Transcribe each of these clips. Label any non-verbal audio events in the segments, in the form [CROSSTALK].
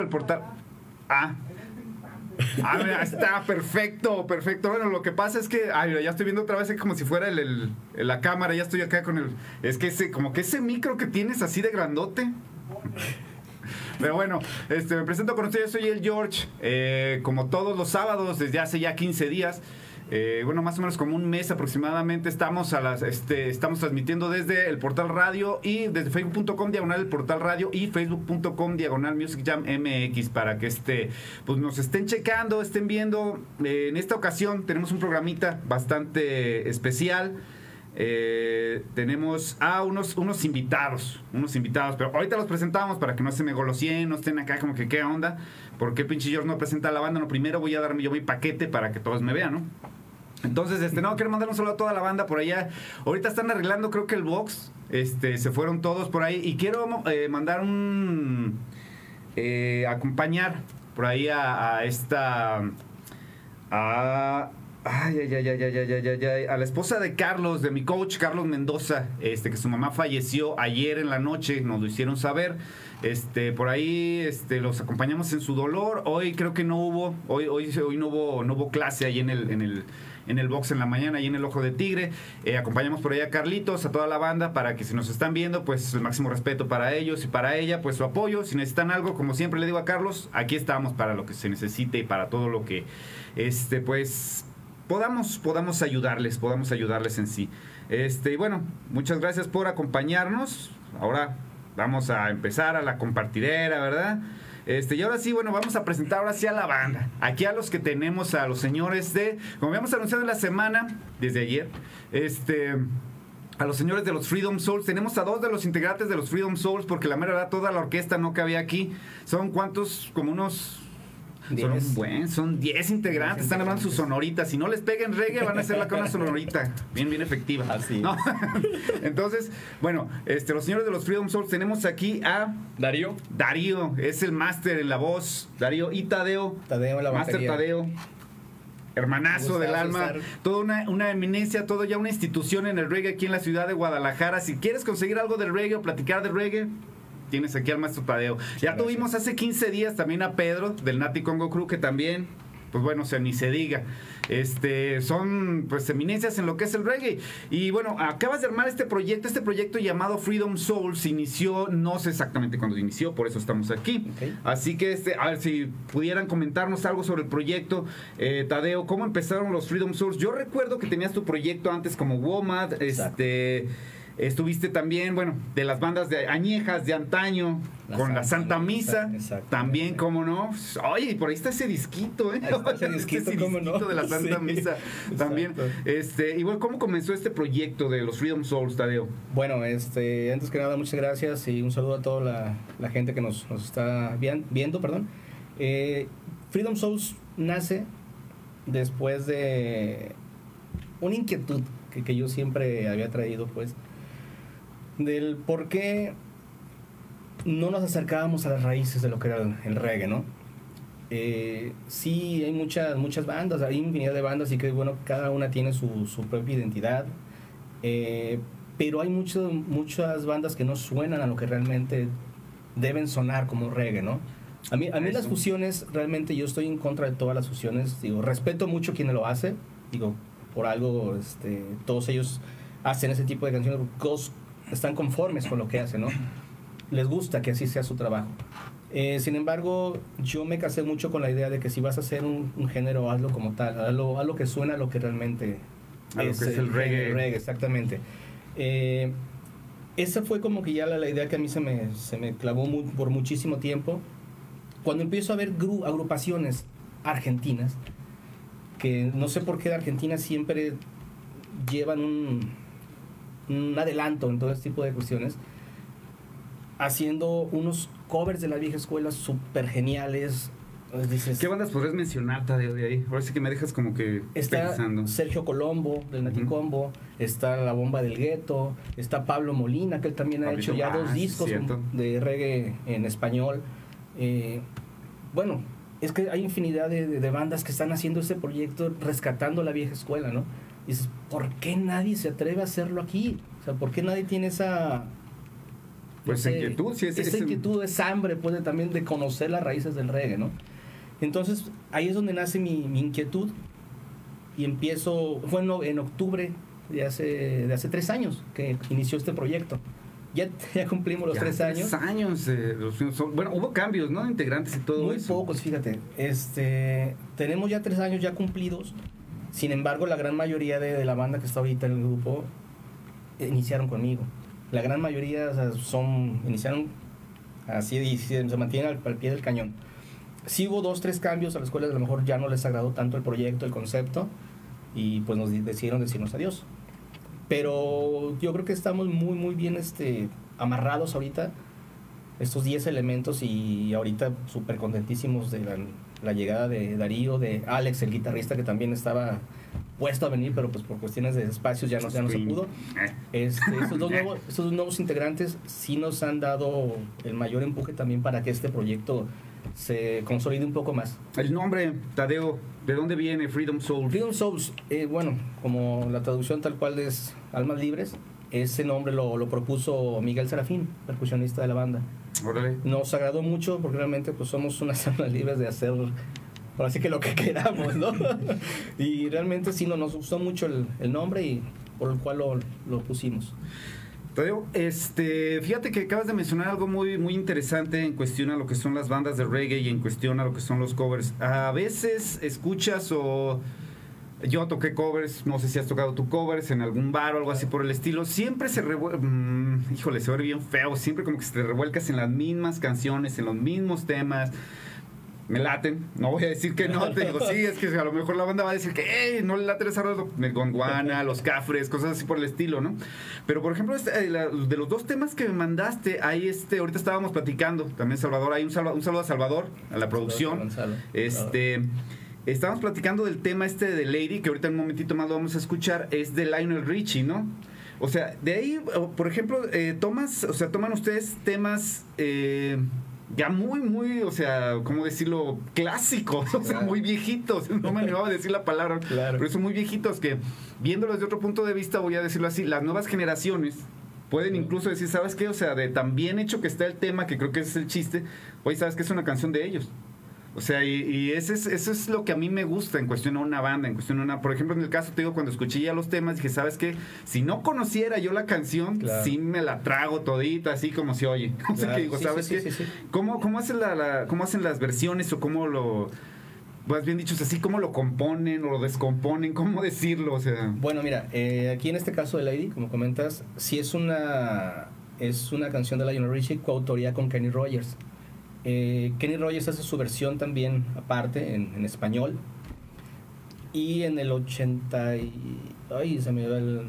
el portal. Ah. Ah, está perfecto, perfecto. Bueno, lo que pasa es que, ay, ya estoy viendo otra vez como si fuera el, el- la cámara, ya estoy acá con el. Es que ese, como que ese micro que tienes así de grandote. Pero bueno, este, me presento con ustedes, soy el George, eh, como todos los sábados, desde hace ya 15 días. Eh, bueno, más o menos como un mes aproximadamente estamos a las, este, estamos transmitiendo desde el portal radio y desde facebook.com diagonal el portal radio y facebook.com diagonal music jam mx para que este, pues nos estén checando, estén viendo. Eh, en esta ocasión tenemos un programita bastante especial. Eh, tenemos a unos, unos invitados, unos invitados, pero ahorita los presentamos para que no se me golosien, no estén acá como que qué onda, porque el pinche George no presenta a la banda, no, primero voy a darme yo mi paquete para que todos me vean, ¿no? Entonces, este, no, quiero mandar un saludo a toda la banda por allá. Ahorita están arreglando, creo que el box. Este, se fueron todos por ahí. Y quiero eh, mandar un. eh, acompañar por ahí a, esta. A. Ay, ay, ay, ay, ay, ay, ay, ay, a la esposa de Carlos, de mi coach Carlos Mendoza, este, que su mamá falleció ayer en la noche, nos lo hicieron saber. Este, por ahí, este, los acompañamos en su dolor. Hoy creo que no hubo, hoy, hoy, hoy no hubo, no hubo clase ahí en el, en el box en la mañana, ahí en el Ojo de Tigre. Eh, acompañamos por ahí a Carlitos, a toda la banda, para que si nos están viendo, pues el máximo respeto para ellos y para ella, pues su apoyo. Si necesitan algo, como siempre le digo a Carlos, aquí estamos para lo que se necesite y para todo lo que, este, pues, podamos, podamos ayudarles, podamos ayudarles en sí. Este, y bueno, muchas gracias por acompañarnos. Ahora vamos a empezar a la compartidera, ¿verdad? Este, y ahora sí, bueno, vamos a presentar ahora sí a la banda. Aquí a los que tenemos, a los señores de, como habíamos anunciado en la semana, desde ayer, este, a los señores de los Freedom Souls. Tenemos a dos de los integrantes de los Freedom Souls, porque la mera verdad, toda la orquesta no cabía aquí. Son cuántos, como unos... Son un buen, son 10 integrantes, están hablando sus sonoritas. Si no les peguen reggae, van a hacerla con una [LAUGHS] sonorita. Bien, bien efectiva. Así. ¿No? [LAUGHS] Entonces, bueno, este, los señores de los Freedom Souls, tenemos aquí a Darío. Darío, es el máster en la voz. Darío y Tadeo. Tadeo la Máster. Tadeo. Hermanazo del alma, estar. toda una, una eminencia, todo ya una institución en el reggae aquí en la ciudad de Guadalajara. Si quieres conseguir algo del reggae o platicar del reggae, tienes aquí al maestro Tadeo. Ya gracias. tuvimos hace 15 días también a Pedro del Nati Congo Crew, que también, pues bueno, o sea, ni se diga. Este, son pues eminencias en lo que es el reggae. Y bueno, acabas de armar este proyecto, este proyecto llamado Freedom Soul se inició, no sé exactamente cuándo inició, por eso estamos aquí. Así que, este, a ver si pudieran comentarnos algo sobre el proyecto. Eh, Tadeo, ¿cómo empezaron los Freedom Souls? Yo recuerdo que tenías tu proyecto antes como WOMAD, Exacto. este... Estuviste también, bueno, de las bandas de añejas de antaño, La con la Santa Misa, también, cómo no. Oye, y por ahí está ese disquito, ¿eh? Ahí está ese [LAUGHS] disquito, ¿cómo no? de la Santa [LAUGHS] Sí, Misa también. exacto. Este, igual, ¿cómo comenzó este proyecto de los Freedom Souls, Tadeo? Bueno, este, antes que nada, muchas gracias y un saludo a toda la, la gente que nos, nos está viendo. Perdón. Eh, Freedom Souls nace después de una inquietud que, que yo siempre había traído, pues, del por qué no nos acercábamos a las raíces de lo que era el, reggae, ¿no? Eh, sí, hay muchas, muchas bandas, hay infinidad de bandas y que, bueno, cada una tiene su, su propia identidad. Eh, pero hay mucho- muchas bandas que no suenan a lo que realmente deben sonar como reggae, ¿no? A mí, a mí las fusiones, realmente yo estoy en contra de todas las fusiones. Digo, respeto mucho quien lo hace. Digo, por algo, este, todos ellos hacen ese tipo de canciones están conformes con lo que hacen, ¿no? Les gusta que así sea su trabajo. Eh, sin embargo, yo me casé mucho con la idea de que si vas a hacer un, un género, hazlo como tal, hazlo, hazlo que suena a lo que realmente A lo que es el reggae. exactamente. Eh, esa fue como que ya la, la idea que a mí se me, se me clavó mu- por muchísimo tiempo. Cuando empiezo a ver gru- agrupaciones argentinas, que no sé por qué de Argentina siempre llevan un, un adelanto en todo este tipo de cuestiones, haciendo unos covers de la vieja escuela súper geniales. Dices, ¿Qué bandas podrías mencionar, Tadeo, de ahí? Ahora sí que me dejas como que Está pensando. Sergio Colombo del Naticombo, está La Bomba del Gueto, está Pablo Molina, que él también ha hecho ya ah, dos discos cierto. de reggae en español. Eh, bueno, es que hay infinidad de, de- de bandas que están haciendo ese proyecto rescatando la vieja escuela, ¿no? Y dices, ¿por qué nadie se atreve a hacerlo aquí? O sea, ¿por qué nadie tiene esa Pues no sé, inquietud, sí, es- esa es- inquietud, es hambre, pues, de- también de conocer las raíces del reggae, ¿no? Entonces, ahí es donde nace mi, mi inquietud y empiezo, fue en, no- en octubre de hace, de hace tres años que inició este proyecto. Ya, [LAUGHS] ya cumplimos los Ya tres años. años. eh, los bueno, hubo cambios, ¿no? Integrantes y todo Muy eso. pocos, fíjate. Este, tenemos ya tres años ya cumplidos. Sin embargo, la gran mayoría de, de la banda que está ahorita en el grupo eh, iniciaron conmigo. La gran mayoría o sea, son iniciaron así y se, se mantienen al, al pie del cañón. Sí hubo dos, tres cambios a las cuales a lo mejor ya no les agradó tanto el proyecto, el concepto, y pues nos di- decidieron decirnos adiós. Pero yo creo que estamos muy, muy bien este, amarrados ahorita estos 10 elementos y ahorita súper contentísimos de la, la llegada de Darío, de Alex, el guitarrista que también estaba puesto a venir, pero pues por cuestiones de espacios ya no, ya no se pudo. Este, estos, dos nuevos, estos dos nuevos integrantes sí nos han dado el mayor empuje también para que este proyecto se consolide un poco más. El nombre, Tadeo, ¿de dónde viene Freedom Soul? Freedom Souls, eh, bueno, como la traducción tal cual es Almas Libres, ese nombre lo, lo propuso Miguel Serafín, percusionista de la banda. Órale. Nos agradó mucho porque realmente pues somos unas [LAUGHS] almas libres de hacer ahora sí que lo que queramos, ¿no? [LAUGHS] y realmente sí no, nos gustó mucho el, el nombre y por el cual lo, lo pusimos. Este, fíjate que acabas de mencionar algo muy, muy interesante en cuestión a lo que son las bandas de reggae y en cuestión a lo que son los covers. A veces escuchas o yo toqué covers, no sé si has tocado tu covers en algún bar o algo así por el estilo. Siempre se revuelca, híjole, se ve bien feo. Siempre como que se te revuelcas en las mismas canciones, en los mismos temas. Me laten, no voy a decir que no, te digo, sí, es que a lo mejor la banda va a decir que, hey, no le late esa rola, el Gondwana, [LAUGHS] los Cafres, cosas así por el estilo, ¿no? Pero por ejemplo, este, eh, de los dos temas que me mandaste, ahí este, ahorita estábamos platicando, también Salvador, hay un, salva- un saludo a Salvador, a la producción. Gonzalo. Este, estábamos platicando del tema este de Lady, que ahorita en un momentito más lo vamos a escuchar, es de Lionel Richie, ¿no? O sea, de ahí, por ejemplo, eh, tomas, o sea, toman ustedes temas eh, ya muy, muy, o sea, ¿cómo decirlo? Clásicos, [LAUGHS] o sea, muy viejitos. [LAUGHS] No me animaba a decir la palabra, Claro. pero son muy viejitos que, viéndolos desde otro punto de vista, voy a decirlo así, las nuevas generaciones pueden incluso decir, ¿sabes qué? O sea, de tan bien hecho que está el tema, que creo que ese es el chiste, oye, ¿sabes qué? Es una canción de ellos. O sea, y, y ese es, eso es lo que a mí me gusta en cuestión a una banda, en cuestión a una... Por ejemplo, en el caso, te digo, cuando escuché ya los temas, dije, ¿sabes qué? Si no conociera yo la canción, Claro. sí me la trago todita, así como se oye. [LAUGHS] O sea, Claro, que digo, sí, ¿sabes sí, qué? sí, sí, sí. ¿Cómo, cómo, hacen la, la- ¿Cómo hacen las versiones o cómo lo... Más bien dicho, así, ¿cómo lo componen o lo descomponen? ¿Cómo decirlo? O sea... Bueno, mira, eh, aquí en este caso de Lady, como comentas, sí es una, es una canción de Lionel Richie coautoría con Kenny Rogers. Eh, Kenny Rogers hace su versión también aparte en, en español. Y en el 80 y... Ay, se me va el,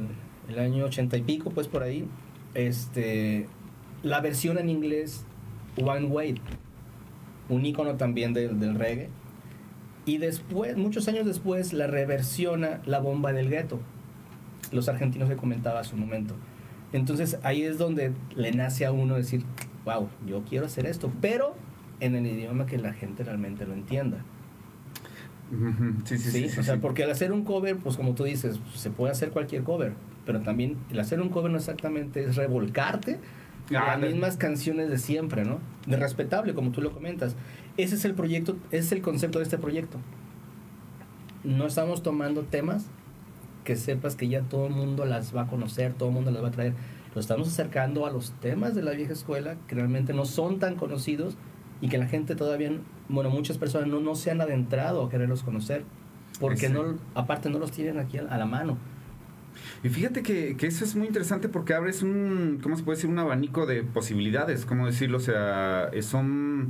el año 80 y pico, pues por ahí. Este, la versión en inglés, One Way, un icono también del, del reggae. Y después, muchos años después, la reversiona La Bomba del Gueto. Los argentinos que comentaba a su momento. Entonces ahí es donde le nace a uno decir, wow, yo quiero hacer esto, pero en el idioma que la gente realmente lo entienda. Sí, sí, sí. ¿sí? o sea, sí. porque al hacer un cover, pues como tú dices, se puede hacer cualquier cover, pero también el hacer un cover no exactamente es revolcarte en Ah, las mismas canciones de siempre, ¿no? De respetable, como tú lo comentas. Ese es el proyecto, ese es el concepto de este proyecto. No estamos tomando temas que sepas que ya todo el mundo las va a conocer, todo el mundo las va a traer. Lo estamos acercando a los temas de la vieja escuela que realmente no son tan conocidos y que la gente todavía, bueno, muchas personas no, no se han adentrado a quererlos conocer porque no, aparte no los tienen aquí a, la mano. Y fíjate que, que eso es muy interesante porque abres un, ¿cómo se puede decir? Un abanico de posibilidades, ¿cómo decirlo? O sea, eh, son,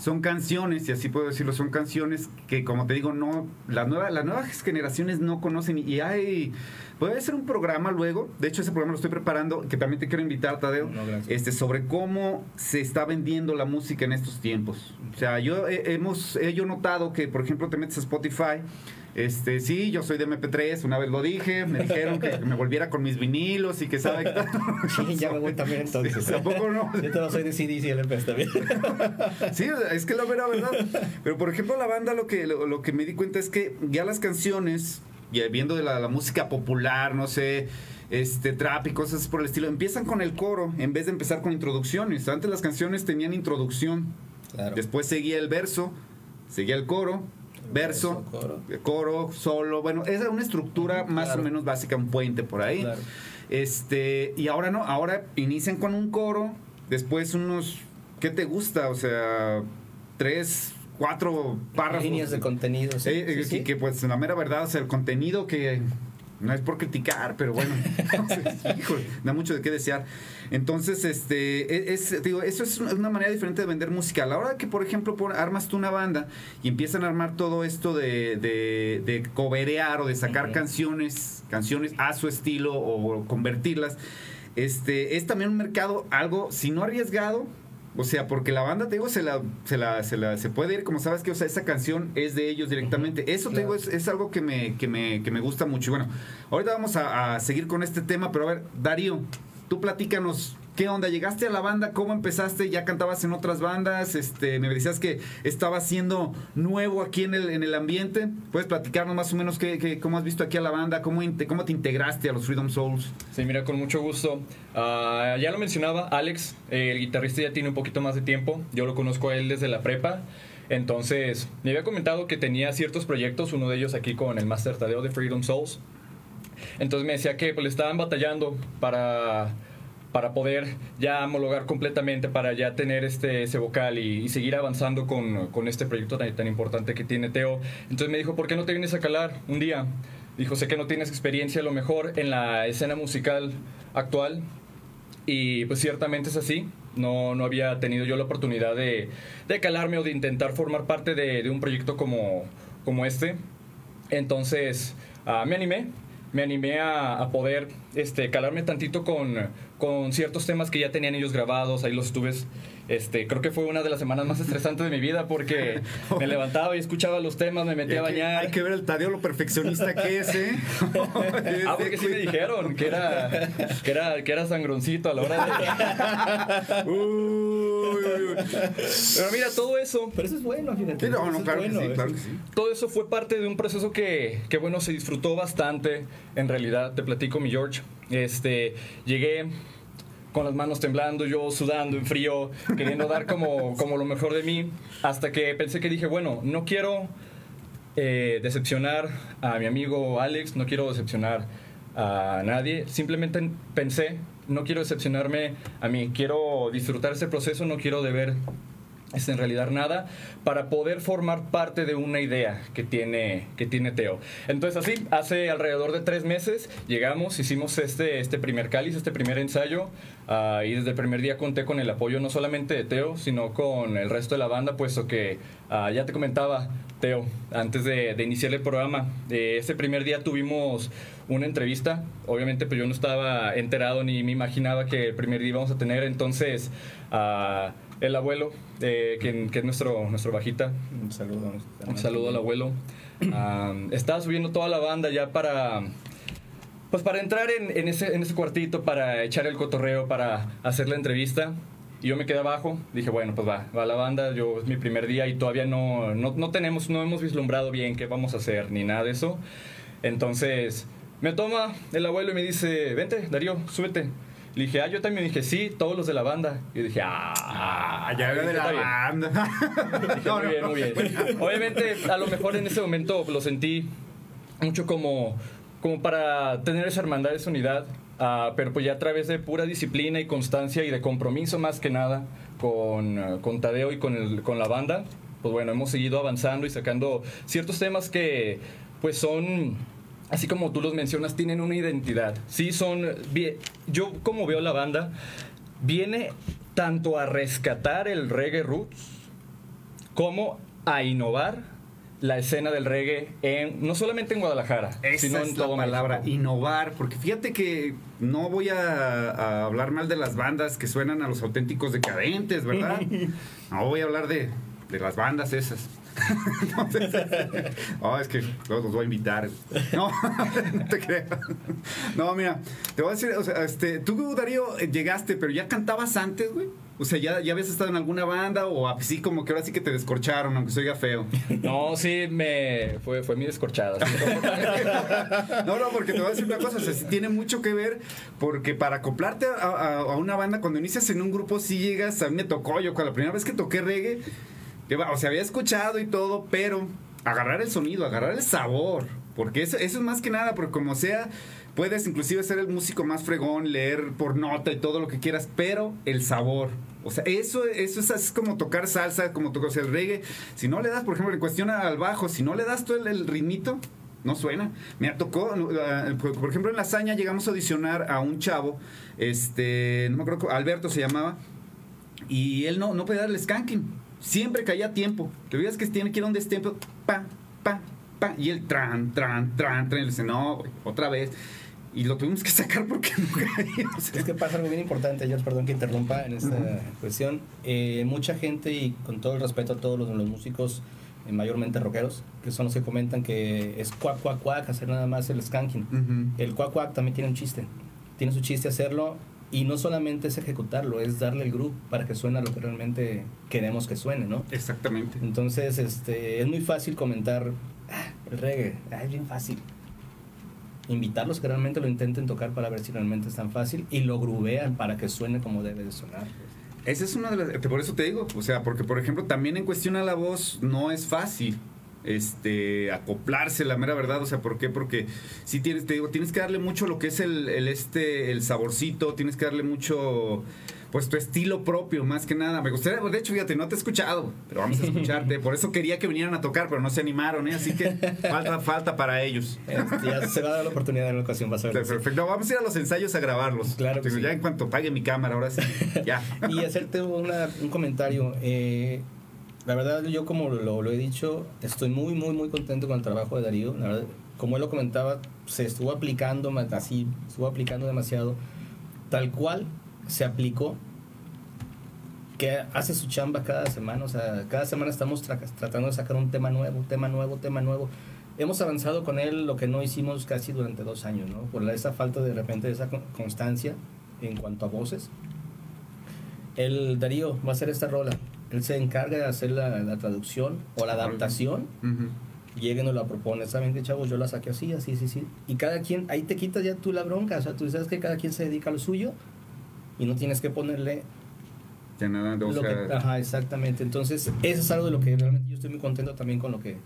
son canciones, y así puedo decirlo, son canciones que, como te digo, no, la nueva, las nuevas generaciones no conocen y hay, puede ser un programa luego, de hecho ese programa lo estoy preparando, que también te quiero invitar, Tadeo, No, este, sobre cómo se está vendiendo la música en estos tiempos. O sea, yo he, hemos, he yo notado que, por ejemplo, te metes a Spotify, este, sí, yo soy de MP3, una vez lo dije, me dijeron que me volviera con mis vinilos y que sabe que... [LAUGHS] Sí, ya me voy también entonces. Sí, ¿a poco no? Yo te lo soy de CDs y LPs también. [LAUGHS] Sí, es que la vera verdad. Pero por ejemplo, la banda lo que, lo, lo que me di cuenta es que ya las canciones, viendo de la, la música popular, no sé, este trap y cosas por el estilo, empiezan con el coro en vez de empezar con introducciones. Antes las canciones tenían introducción, Claro. después seguía el verso, seguía el coro, verso, coro. coro, solo, bueno, esa era una estructura más o menos básica, un puente por ahí. Claro. Este, y ahora no, ahora inician con un coro, después unos, ¿qué te gusta? O sea, tres, cuatro párrafos. Líneas de contenido. sí, Eh, eh, sí, sí. Que, que, pues la mera verdad, sea, el contenido que no es por criticar, pero bueno, [LAUGHS] [LAUGHS] híjole, da mucho de qué desear. Entonces, este, es, es- digo, eso es una manera diferente de vender música. A la hora que, por ejemplo, pon- armas tú una banda y empiezan a armar todo esto de, de, de coberear o de sacar canciones, canciones a su estilo o convertirlas, este, es también un mercado algo, si no arriesgado, o sea, porque la banda, te digo, se la, se la, se la, se puede ir, como sabes que, o sea, esa canción es de ellos directamente. Eso, te digo, es, es algo que me, que me, que me gusta mucho. Y bueno, ahorita vamos a, a seguir con este tema, pero a ver, Darío, tú platícanos. ¿Qué onda? ¿Llegaste a la banda? ¿Cómo empezaste? ¿Ya cantabas en otras bandas? Este, me decías que estabas siendo nuevo aquí en el, en el ambiente. ¿Puedes platicarnos más o menos qué, cómo has visto aquí a la banda? ¿Cómo, ¿Cómo te integraste a los Freedom Souls? Sí, mira, con mucho gusto. Ah, ya lo mencionaba, Alex, el guitarrista ya tiene un poquito más de tiempo. Yo lo conozco a él desde la prepa. Entonces, me había comentado que tenía ciertos proyectos, uno de ellos aquí con el Master Tadeo de Freedom Souls. Entonces me decía que pues, le estaban batallando para, para poder ya homologar completamente, para ya tener este, ese vocal y, seguir avanzando con, con este proyecto tan, tan importante que tiene Teo. Entonces me dijo, ¿por qué no te vienes a calar un día? Dijo, sé que no tienes experiencia a lo mejor en la escena musical actual, y pues ciertamente es así. No, no había tenido yo la oportunidad de, de calarme o de intentar formar parte de, de un proyecto como, como este. Entonces ah, me animé, me animé a, a poder este, calarme tantito con, con ciertos temas que ya tenían ellos grabados, ahí los estuve. Este, creo que fue una de las semanas más estresantes de mi vida porque [LAUGHS] me levantaba y escuchaba los temas, me metía a que- bañar. Hay que ver el Tadeo lo perfeccionista que es, ¿eh? [LAUGHS] Ah, porque sí me dijeron que era, que era, que era sangroncito a la hora de... Uy, [LAUGHS] uy, uy. Pero mira, todo eso, Pero eso es bueno, fíjate. Sí, no, es claro bueno, que sí, eso claro es- que sí. todo eso fue parte de un proceso que, que, bueno, se disfrutó bastante. En realidad, te platico, mi George. Este, llegué con las manos temblando, yo sudando en frío, queriendo dar como, como lo mejor de mí, hasta que pensé que dije, bueno, no quiero eh, decepcionar a mi amigo Alex, no quiero decepcionar a nadie, simplemente pensé, no quiero decepcionarme a mí, quiero disfrutar este proceso, no quiero deber es en realidad nada para poder formar parte de una idea que tiene, que tiene Teo. Entonces así, hace alrededor de tres meses llegamos, hicimos este, este primer cáliz, este primer ensayo. Y desde el primer día conté con el apoyo no solamente de Teo, sino con el resto de la banda, puesto que ah, ya te comentaba Teo, antes de, de iniciar el programa, eh, ese primer día tuvimos una entrevista, obviamente pues yo no estaba enterado ni me imaginaba que el primer día íbamos a tener, entonces... ah, el abuelo, eh, que, que es nuestro, nuestro bajita. Un saludo. Un saludo al abuelo. Am, estaba subiendo toda la banda ya para. Pues para entrar en, en ese, en ese cuartito, para echar el cotorreo, para hacer la entrevista. Y yo me quedé abajo. Dije, bueno, pues va, va la banda. Yo es mi primer día y todavía no, no, no tenemos, no hemos vislumbrado bien qué vamos a hacer ni nada de eso. Entonces me toma el abuelo y me dice, vente, Darío, súbete. Le dije, ah, yo también dije, sí, todos los de la banda. Y dije, ah, Ah, ya de la banda. [LAUGHS] Dije, muy bien, muy bien. Obviamente, a lo mejor en ese momento lo sentí mucho como, como para tener esa hermandad, esa unidad, ah, pero pues ya a través de pura disciplina y constancia y de compromiso más que nada con, con Tadeo y con, el- con la banda, pues bueno, hemos seguido avanzando y sacando ciertos temas que pues son así como tú los mencionas, tienen una identidad. Sí, son. Yo, como veo la banda, viene tanto a rescatar el reggae roots como a innovar la escena del reggae en no solamente en Guadalajara, Esa sino es en la todo palabra, México. innovar, porque fíjate que no voy a, a hablar mal de las bandas que suenan a los auténticos decadentes, ¿verdad? [LAUGHS] No voy a hablar de, de las bandas esas. Entonces, [LAUGHS] oh, es que luego los voy a invitar. No, [LAUGHS] no te creas. No, mira, te voy a decir, o sea, este, tú, Darío, eh, llegaste, pero ya cantabas antes, güey. O sea, ¿ya, ya habías estado en alguna banda o así como que ahora sí que te descorcharon, aunque se oiga feo? No, sí, me fue, fue mi descorchada. [LAUGHS] No, no, porque te voy a decir una cosa, o sea, sí tiene mucho que ver, porque para acoplarte a, a- a una banda, cuando inicias en un grupo, sí llegas, a mí me tocó, yo con la primera vez que toqué reggae, o sea, había escuchado y todo, pero agarrar el sonido, agarrar el sabor, porque eso, eso es más que nada, porque como sea, puedes inclusive ser el músico más fregón, leer por nota y todo lo que quieras, pero el sabor. O sea, eso, eso es, es como tocar salsa, como tocar o sea, el reggae. Si no le das, por ejemplo, en cuestión al bajo, si no le das todo el, el ritmito, no suena. Me tocó, uh, por ejemplo, en La Hazaña llegamos a audicionar a un chavo, este, no me acuerdo, Alberto se llamaba, y él no, no podía darle skanking. Siempre caía a tiempo. Te veías que tiene que ir a un destempo, pa, pa, pa, y él tran, tran, tran, tran, y le dice, no, güey, otra vez. Y lo tuvimos que sacar porque no caía. o sea, Es que pasa algo bien importante, George, perdón que interrumpa en esta cuestión. Eh, mucha gente, y con todo el respeto a todos los, los músicos, eh, mayormente rockeros, que son los que comentan que es cuac, cuac, cuac, hacer nada más el skanking. Ujú. El cuac, cuac también tiene un chiste. Tiene su chiste hacerlo, y no solamente es ejecutarlo, es darle el groove para que suene lo que realmente queremos que suene, ¿no? Exactamente. Entonces, este, es muy fácil comentar, "Ah, el reggae, ah, es bien fácil. Invitarlos que realmente lo intenten tocar para ver si realmente es tan fácil y lo grubean para que suene como debe de sonar. Esa es una de las. Por eso te digo. O sea, porque, por ejemplo, también en cuestión a la voz no es fácil. Este, acoplarse, la mera verdad, o sea, ¿por qué? Porque si tienes, te digo, tienes que darle mucho lo que es el, el este, el saborcito, tienes que darle mucho, pues tu estilo propio, más que nada. Me gustaría, de hecho, fíjate, no te he escuchado, pero vamos a escucharte. Por eso quería que vinieran a tocar, pero no se animaron, ¿eh? Así que falta, falta para ellos. Este, ya se va a dar la oportunidad en una ocasión, vas a ver. Perfecto, vamos a ir a los ensayos a grabarlos. Claro que sí. Ya en cuanto pague mi cámara, ahora sí. Ya. [LAUGHS] Y hacerte una- un comentario. eh, la verdad, yo como lo, lo he dicho, estoy muy, muy, muy contento con el trabajo de Darío. La verdad, como él lo comentaba, se estuvo aplicando así, estuvo aplicando demasiado. Tal cual se aplicó que hace su chamba cada semana. O sea, cada semana estamos tra- tratando de sacar un tema nuevo, tema nuevo, tema nuevo. Hemos avanzado con él lo que no hicimos casi durante dos años, ¿no? Por esa falta de repente de esa con- constancia en cuanto a voces. El Darío va a hacer esta rola. Él se encarga de hacer la, la traducción o la adaptación. Ujú. Llega y nos la propone. ¿Saben qué, chavos? Yo la saqué así, así, así, sí. Y cada quien, ahí te quitas ya tú la bronca. O sea, tú sabes que cada quien se dedica a lo suyo y no tienes que ponerle Ya nada, o lo sea, que, ajá, exactamente. Entonces, eso es algo de lo que realmente yo estoy muy contento también con lo que,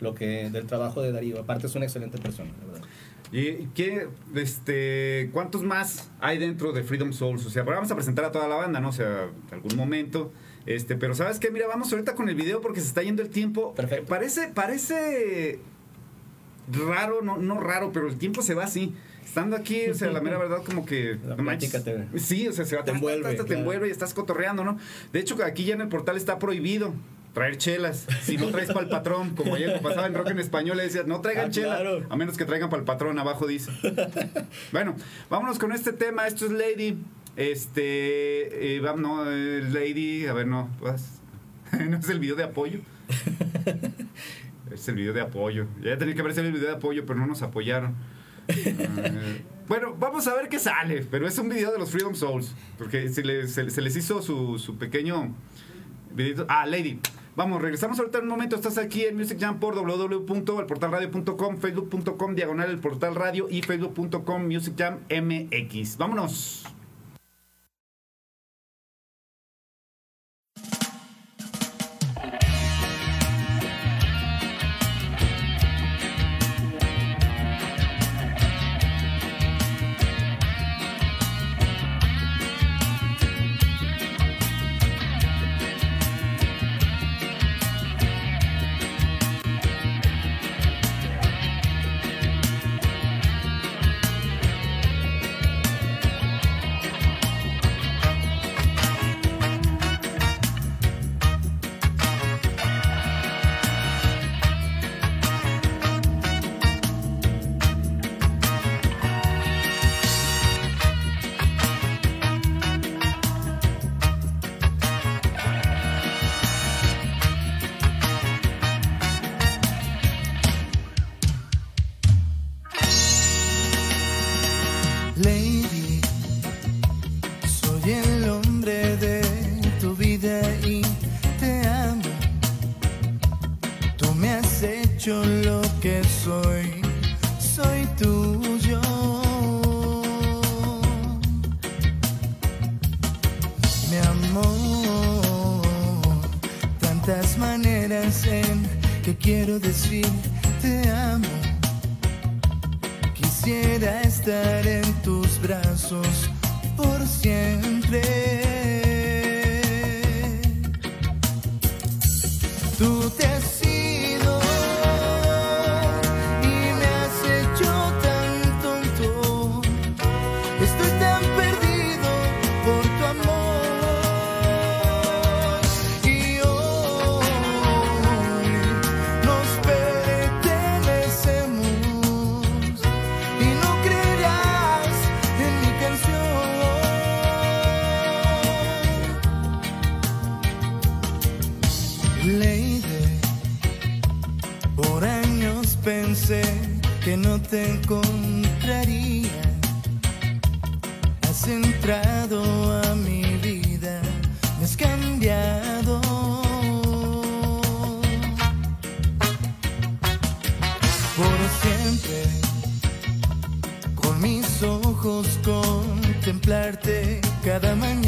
lo que del trabajo de Darío. Aparte es una excelente persona, la verdad. ¿Y qué, este, cuántos más hay dentro de Freedom Souls? O sea, vamos a presentar a toda la banda, ¿no? O sea, en algún momento. Este, pero ¿sabes qué? Mira, vamos ahorita con el video porque se está yendo el tiempo. Perfecto. Parece, parece raro, no, no raro, pero el tiempo se va así. Estando aquí, o sea, la mera verdad como que... [LAUGHS] La manches. te- Sí, o sea, se va te envuelve, ta, te envuelve y estás cotorreando, ¿no? De hecho, aquí ya en el portal está prohibido traer chelas. Si no traes para el patrón, como ayer pasaba en rock en español, le decías, no traigan Ah, chela, claro. a menos que traigan para el patrón, abajo dice. [LAUGHS] bueno, vámonos con este tema. Esto es Lady. Este, eh, no, eh, Lady, a ver, no, [LAUGHS] no es el video de apoyo. [LAUGHS] es el video de apoyo. Ya tenía que haber sido el video de apoyo, pero no nos apoyaron. [LAUGHS] Eh, bueno, vamos a ver qué sale, pero es un video de los Freedom Souls, porque se les, se- se les hizo su, su pequeño videito. Ah, Lady. Vamos, regresamos ahorita en un momento. Estás aquí en Music Jam por www.elportalradio.com, facebook.com, diagonal el portal radio y facebook.com Music Jam MX. Vámonos. besos has cambiado. Por siempre, con mis ojos contemplarte cada mañana.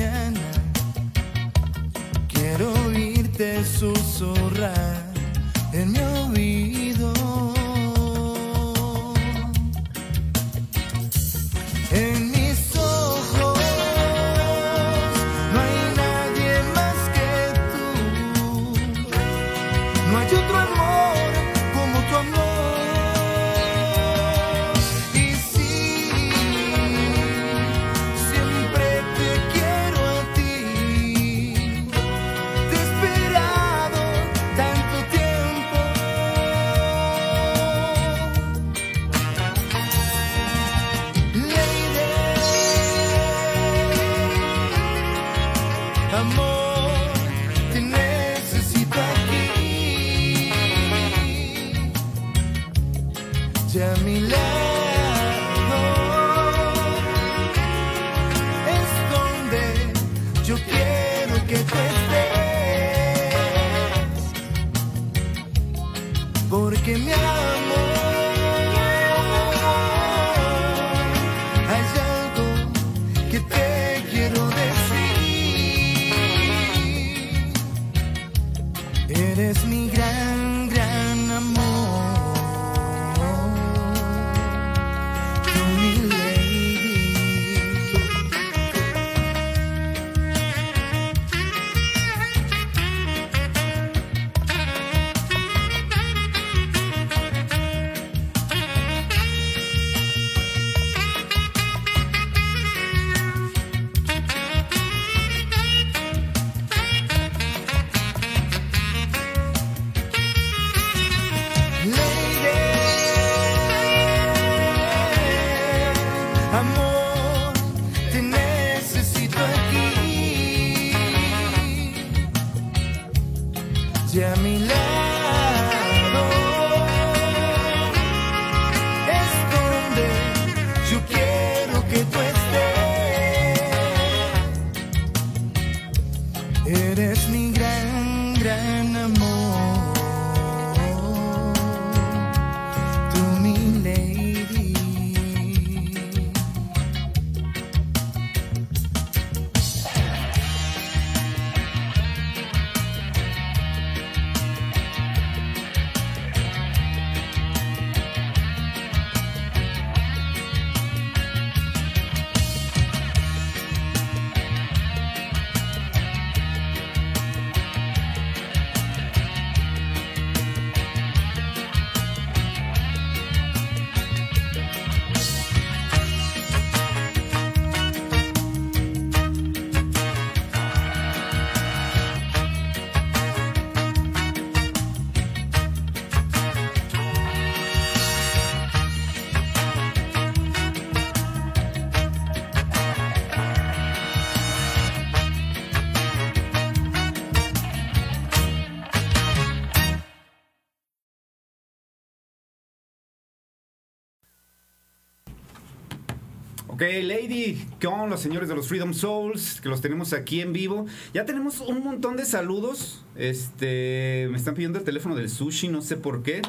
Lady, con los señores de los Freedom Souls, que los tenemos aquí en vivo. Ya tenemos un montón de saludos. Este, me están pidiendo el teléfono del sushi, no sé por qué.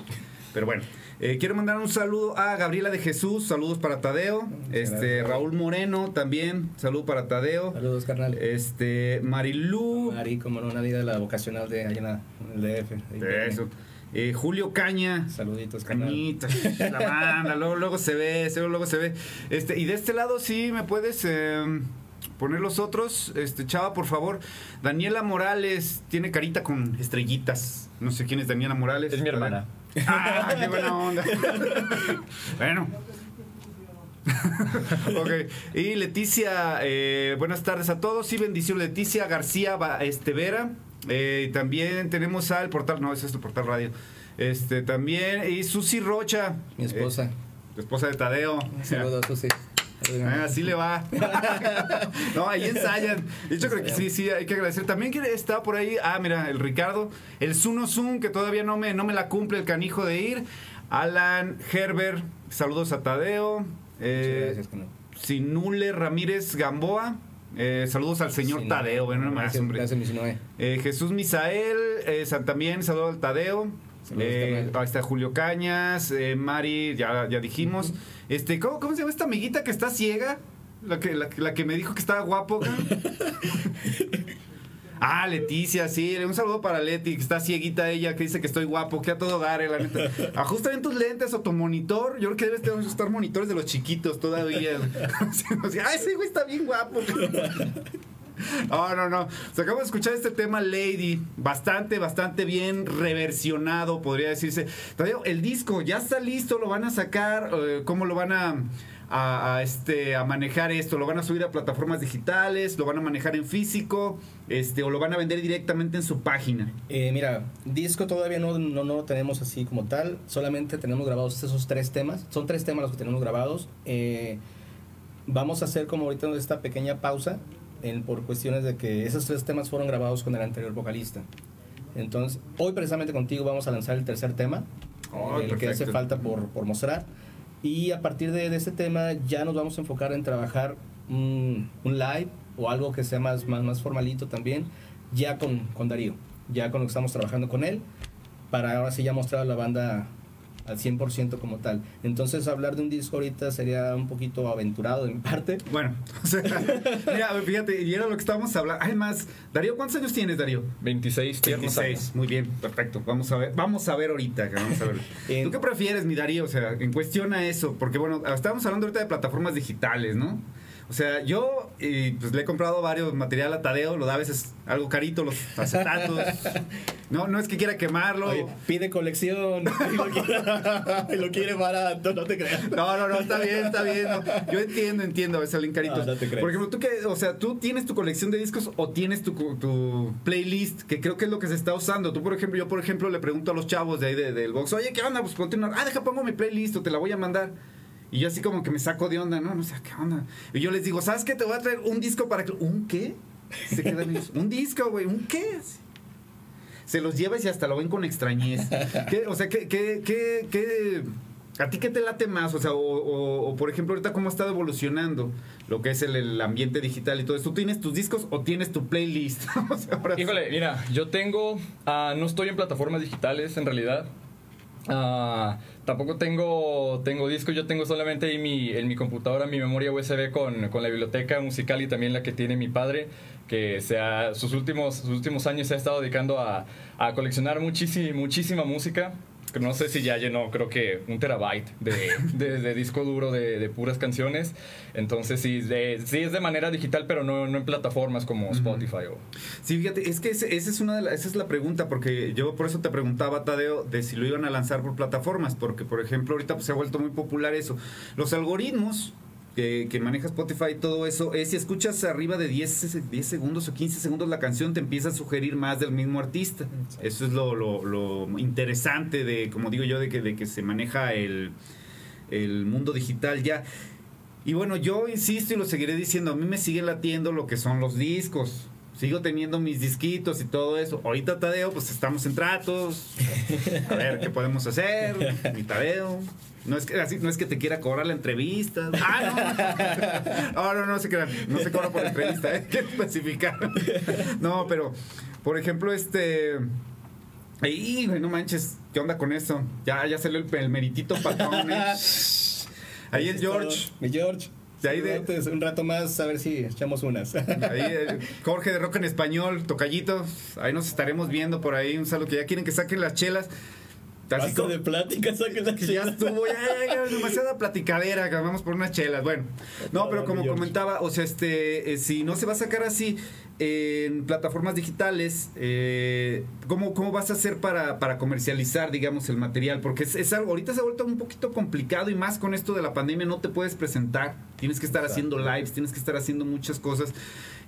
Pero bueno, eh, quiero mandar un saludo a Gabriela de Jesús, saludos para Tadeo. Este. Raúl Moreno también, saludo para Tadeo. Saludos, carnal. Este, Marilú. Mari, como no, una vida de la vocacional de allá en el DF. Eso. Eh, Julio Caña. Saluditos. Cañita, la banda, luego, luego se ve, luego, luego se ve. Este, y de este lado sí me puedes eh, poner los otros. Este, chava, por favor. Daniela Morales tiene carita con estrellitas. No sé quién es Daniela Morales. Es mi hermana. Ah, qué buena onda. bueno. [LAUGHS] ok. Y Leticia, eh, buenas tardes a todos. Y bendición Leticia García este, Vera. Eh, también tenemos al portal, no, ese es el portal radio. Este también, y Susi Rocha. Mi esposa. eh, esposa de Tadeo. Saludos, Susi. Ah, así le va. [LAUGHS] no, ahí ensayan. De hecho, creo que sí, sí, hay que agradecer. También que está por ahí, ah, mira, el Ricardo, el Zuno Zoom, que todavía no me, no me la cumple el canijo de ir. Alan Herbert, saludos a Tadeo. Muchas Eh, gracias, carnal. Sinule Ramírez Gamboa. Eh, saludos al señor Sí. Tadeo, bueno, Gracias, hombre. Gracias. Eh, Jesús Misael, eh, también saludos al Tadeo. Eh, ahí está Julio Cañas, eh, Mari, ya, ya dijimos. Este, ¿cómo, ¿Cómo se llama esta amiguita que está ciega? La que, la, que- la que me dijo que estaba guapo. [LAUGHS] ah, Leticia, sí. Un saludo para Leti, que está cieguita ella, que dice que estoy guapo, que a todo dar, eh, la neta. [LAUGHS] Ajusta bien tus lentes o tu monitor. Yo creo que debes tener- estar monitores de los chiquitos todavía. [LAUGHS] Ay, ese güey está bien guapo. [LAUGHS] No, no, no. Se acabamos de escuchar este tema Lady, bastante, bastante bien reversionado, podría decirse. El disco ya está listo, lo van a sacar, eh, ¿cómo lo van a, a- a, este, a manejar esto? ¿Lo van a subir a plataformas digitales? ¿Lo van a manejar en físico? Este, ¿O lo van a vender directamente en su página? Eh, mira, disco todavía no, no, no lo tenemos así como tal. Solamente tenemos grabados esos tres temas. Son tres temas los que tenemos grabados. Eh, vamos a hacer como ahorita esta pequeña pausa en- por cuestiones de que esos tres temas fueron grabados con el anterior vocalista. Entonces, hoy precisamente contigo vamos a lanzar el tercer tema, Oh, el que hace falta por, por mostrar. Y a partir de, de ese tema ya nos vamos a enfocar en trabajar un, un live o algo que sea más, más, más formalito también, ya con, con Darío, ya con lo que estamos trabajando con él, para ahora sí ya mostrar a la banda al 100% como tal. Entonces hablar de un disco ahorita sería un poquito aventurado de mi parte. Bueno, [LAUGHS] o sea, mira, fíjate, y era lo que estábamos hablando. Además, Darío, ¿cuántos años tienes, Darío? 26 tiernos 26, muy bien, perfecto. Vamos a ver, vamos a ver ahorita, que vamos a ver. [LAUGHS] En- ¿Tú qué prefieres, mi Darío? O sea, en cuestión a eso, porque bueno, estábamos hablando ahorita de plataformas digitales, ¿no? O sea, yo eh, pues le he comprado varios material a Tadeo, lo da a veces algo carito, los acetatos. [LAUGHS] No, no es que quiera quemarlo. Oye, pide colección [LAUGHS] y lo quiere, y lo quiere barato, no te creas. No, no, no, está bien, está bien. no. Yo entiendo, entiendo, a veces salen caritos. No, no te creas. Por ejemplo, tú que, o sea, tú tienes tu colección de discos o tienes tu, tu playlist, que creo que es lo que se está usando. Tú, por ejemplo, yo, por ejemplo, le pregunto a los chavos de ahí de- del box, oye, ¿qué onda? Pues ponte una- Ah, deja, pongo mi playlist o te la voy a mandar. Y yo así como que me saco de onda, ¿no? No sé, ¿qué onda? Y yo les digo, ¿sabes qué? Te voy a traer un disco para que... ¿Un qué? Se quedan ellos, un disco, güey, ¿un qué? Se los llevas y hasta lo ven con extrañez. ¿Qué- o sea, ¿qué, qué, qué, qué- ¿A ti qué te late más? O sea, o, o- o, por ejemplo, ahorita cómo ha estado evolucionando lo que es el, el ambiente digital y todo esto. ¿Tú tienes tus discos o tienes tu playlist? [LAUGHS] O sea. Híjole, mira, yo tengo. ah, no estoy en plataformas digitales en realidad. Ah, tampoco tengo, tengo discos, yo tengo solamente ahí mi, en mi computadora mi memoria USB con, con la biblioteca musical y también la que tiene mi padre, que sea, sus, últimos, sus últimos años se ha estado dedicando a, a coleccionar muchísima, muchísima música. No sé si ya llenó, creo que un terabyte de, de- de disco duro de, de puras canciones. Entonces sí, sí es de manera digital, pero no, no en plataformas como Spotify o, Sí, fíjate, es que esa es una de la- esa es la pregunta, porque yo por eso te preguntaba, Tadeo, de si lo iban a lanzar por plataformas, porque por ejemplo ahorita pues, se ha vuelto muy popular eso. Los algoritmos que, que maneja Spotify y todo eso, es si escuchas arriba de 10, se- 10 segundos o 15 segundos la canción, te empieza a sugerir más del mismo artista. Eso es lo, lo- lo interesante de, como digo yo, de que, de que se maneja el, el mundo digital ya. Y bueno, yo insisto y lo seguiré diciendo, a mí me sigue latiendo lo que son los discos. Sigo teniendo mis disquitos y todo eso. Ahorita Tadeo, pues estamos en tratos. A ver qué podemos hacer. Mi Tadeo. No es que así, no es que te quiera cobrar la entrevista. [LAUGHS] Ah, no. No, [LAUGHS] no, no se crean. No se cobra por entrevista, ¿eh? que especificar. No, pero, por ejemplo, este. Güey, no manches, ¿qué onda con eso? Ya, ya salió el, el meritito patrón, ¿eh? [LAUGHS] Ahí es George. Mi George. De ahí de- un rato más, a ver si echamos unas. Ahí, eh, Jorge de Rock en Español, Tocallitos. Ahí nos estaremos viendo por ahí. Un saludo que ya quieren que saquen las chelas. Así como- de plática, la ya estuvo, ya, ya, ya, demasiada platicadera, vamos por unas chelas. Bueno, no, pero como comentaba, o sea, este, eh, si no se va a sacar así en plataformas digitales, eh, ¿cómo, ¿cómo vas a hacer para, para comercializar, digamos, el material? Porque es, es algo, ahorita se ha vuelto un poquito complicado y más con esto de la pandemia no te puedes presentar, tienes que estar haciendo lives, tienes que estar haciendo muchas cosas.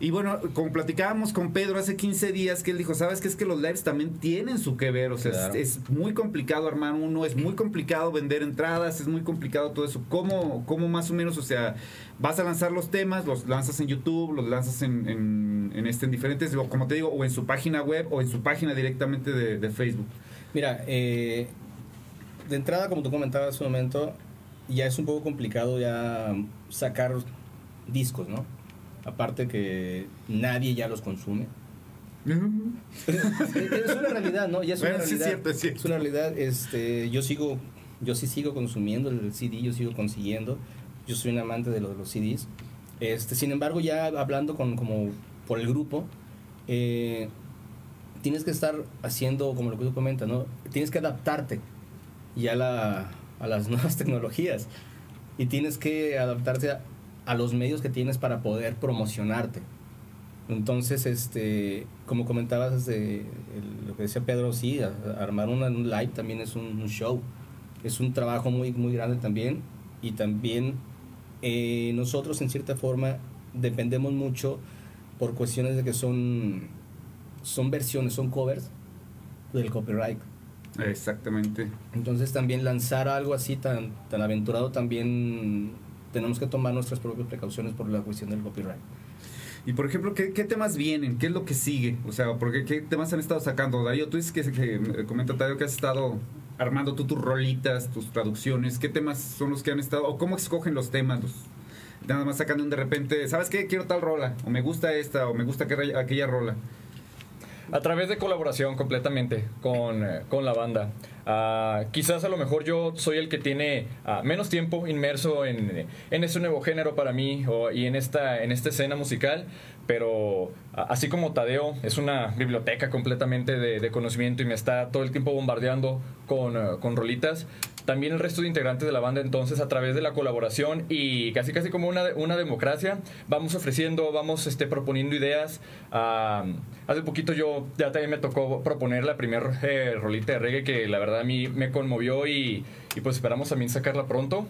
Y bueno, como platicábamos con Pedro hace 15 días, que él dijo, ¿sabes qué? Es que los lives también tienen su que ver, o sea, Claro. es, es muy complicado armar uno, es muy complicado vender entradas, es muy complicado todo eso. ¿Cómo, cómo más o menos, o sea, vas a lanzar los temas, los lanzas en YouTube, los lanzas en, en, en este, en diferentes, como te digo, o en su página web o en su página directamente de, de Facebook? Mira, eh, de entrada, como tú comentabas hace un momento, ya es un poco complicado ya sacar discos, ¿no? Aparte que nadie ya los consume. [LAUGHS] es una realidad, ¿no? Ya es Bueno, una sí realidad. cierto, es cierto. Es una realidad. Este, yo sigo, yo sí sigo consumiendo el CD, yo sigo consiguiendo. Yo soy un amante de, lo- de los CDs. Este, sin embargo, ya hablando con, como por el grupo, eh, tienes que estar haciendo, como lo que tú comentas, ¿no? Tienes que adaptarte ya la- a las [LAUGHS] nuevas tecnologías y tienes que adaptarte a, los medios que tienes para poder promocionarte. Entonces, este, como comentabas, el- lo que decía Pedro, sí, armar una- un live también es un, un show. Es un trabajo muy, muy grande también. Y también eh, nosotros, en cierta forma, dependemos mucho por cuestiones de que son, son versiones, son covers del copyright. Exactamente. Entonces también lanzar algo así tan, tan aventurado también tenemos que tomar nuestras propias precauciones por la cuestión del copyright. Y por ejemplo, ¿qué, qué temas vienen? ¿Qué es lo que sigue? O sea, porque ¿qué temas han estado sacando? Darío, tú dices que, que eh, comenta Tadeo que has estado armando tú tus rolitas, tus traducciones. ¿Qué temas son los que han estado? ¿O cómo escogen los temas? Los, nada más sacando de repente, ¿sabes qué? Quiero tal rola. O me gusta esta, o me gusta aquella, aquella rola. A través de colaboración completamente con, eh, con la banda. Ah, quizás a lo mejor yo soy el que tiene ah, menos tiempo inmerso en, en ese nuevo género para mí o- y en esta, en esta escena musical, pero ah, así como Tadeo es una biblioteca completamente de, de conocimiento y me está todo el tiempo bombardeando con, eh, con rolitas, también el resto de integrantes de la banda entonces a través de la colaboración y casi casi como una, una democracia vamos ofreciendo, vamos este, proponiendo ideas. Hace poquito yo ya también me tocó proponer la primera rolita de reggae que la verdad a mí me conmovió y, y pues esperamos también sacarla pronto.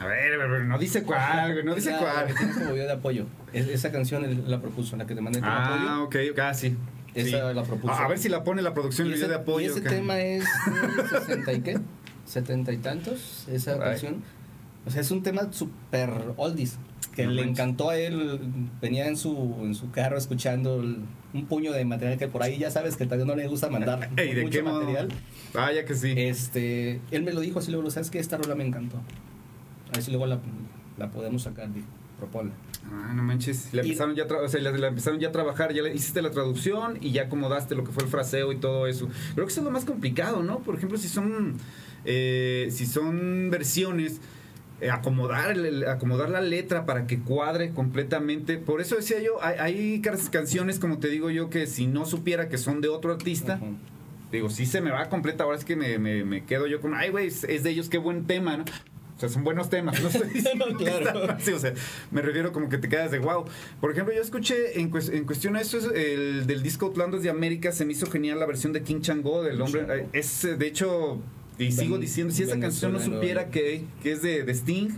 A ver, a ver, no dice cuál, no dice cuál. la que tienes como video de apoyo. Es- esa canción la propuso, la que te mandé como Ah, apoyo. ok, ah, sí. Esa Sí. la propuso. A, ver si la pone la producción y el video de apoyo. y ese tema es de 60 y qué? 70 y tantos, esa canción. O sea, es un tema súper oldies. Que No le manches. encantó a él. Venía en su, en su carro escuchando el- un puño de material que por ahí ya sabes que también no le gusta mandar [LAUGHS] Ey, ¿de mucho qué modo? material. Vaya que sí. Este, él me lo dijo así luego, ¿sabes qué? Esta rola me encantó. A ver si luego la, la podemos sacar, dije, proponla. Ah, no manches. Y- empezaron, ya o sea, le empezaron ya a trabajar, ya le hiciste la traducción y ya acomodaste lo que fue el fraseo y todo eso. Creo que eso es lo más complicado, ¿no? Por ejemplo, si son, eh, si son versiones, acomodar, el- el- acomodar la letra para que cuadre completamente. Por eso decía yo, hay, canciones, como te digo yo, que si no supiera que son de otro artista, digo, sí se me va completa. Ahora es que me, me- me quedo yo con, ay, güey, es, es de ellos, qué buen tema, ¿no? O sea, son buenos temas, no estoy diciendo que Claro. sí, o sea, me refiero como que te quedas de wow. Por ejemplo, yo escuché en, en cuestión a eso, es el del disco Outlandos de América, se me hizo genial la versión de King Chango, del hombre. Eh, Es, eh, de hecho, y sigo diciendo, si esa canción no supiera que, que es de, de Sting,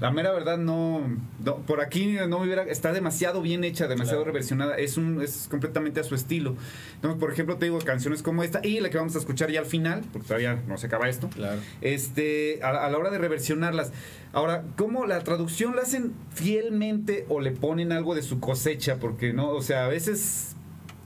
La mera verdad no, no- por aquí no me hubiera está demasiado bien hecha, demasiado Claro. reversionada, es un es completamente a su estilo. Entonces, por ejemplo, te digo canciones como esta y la que vamos a escuchar ya al final, porque todavía no se acaba esto. Claro. Este, a, a la hora de reversionarlas. Ahora, ¿cómo la traducción la hacen fielmente o le ponen algo de su cosecha? Porque no, o sea, a veces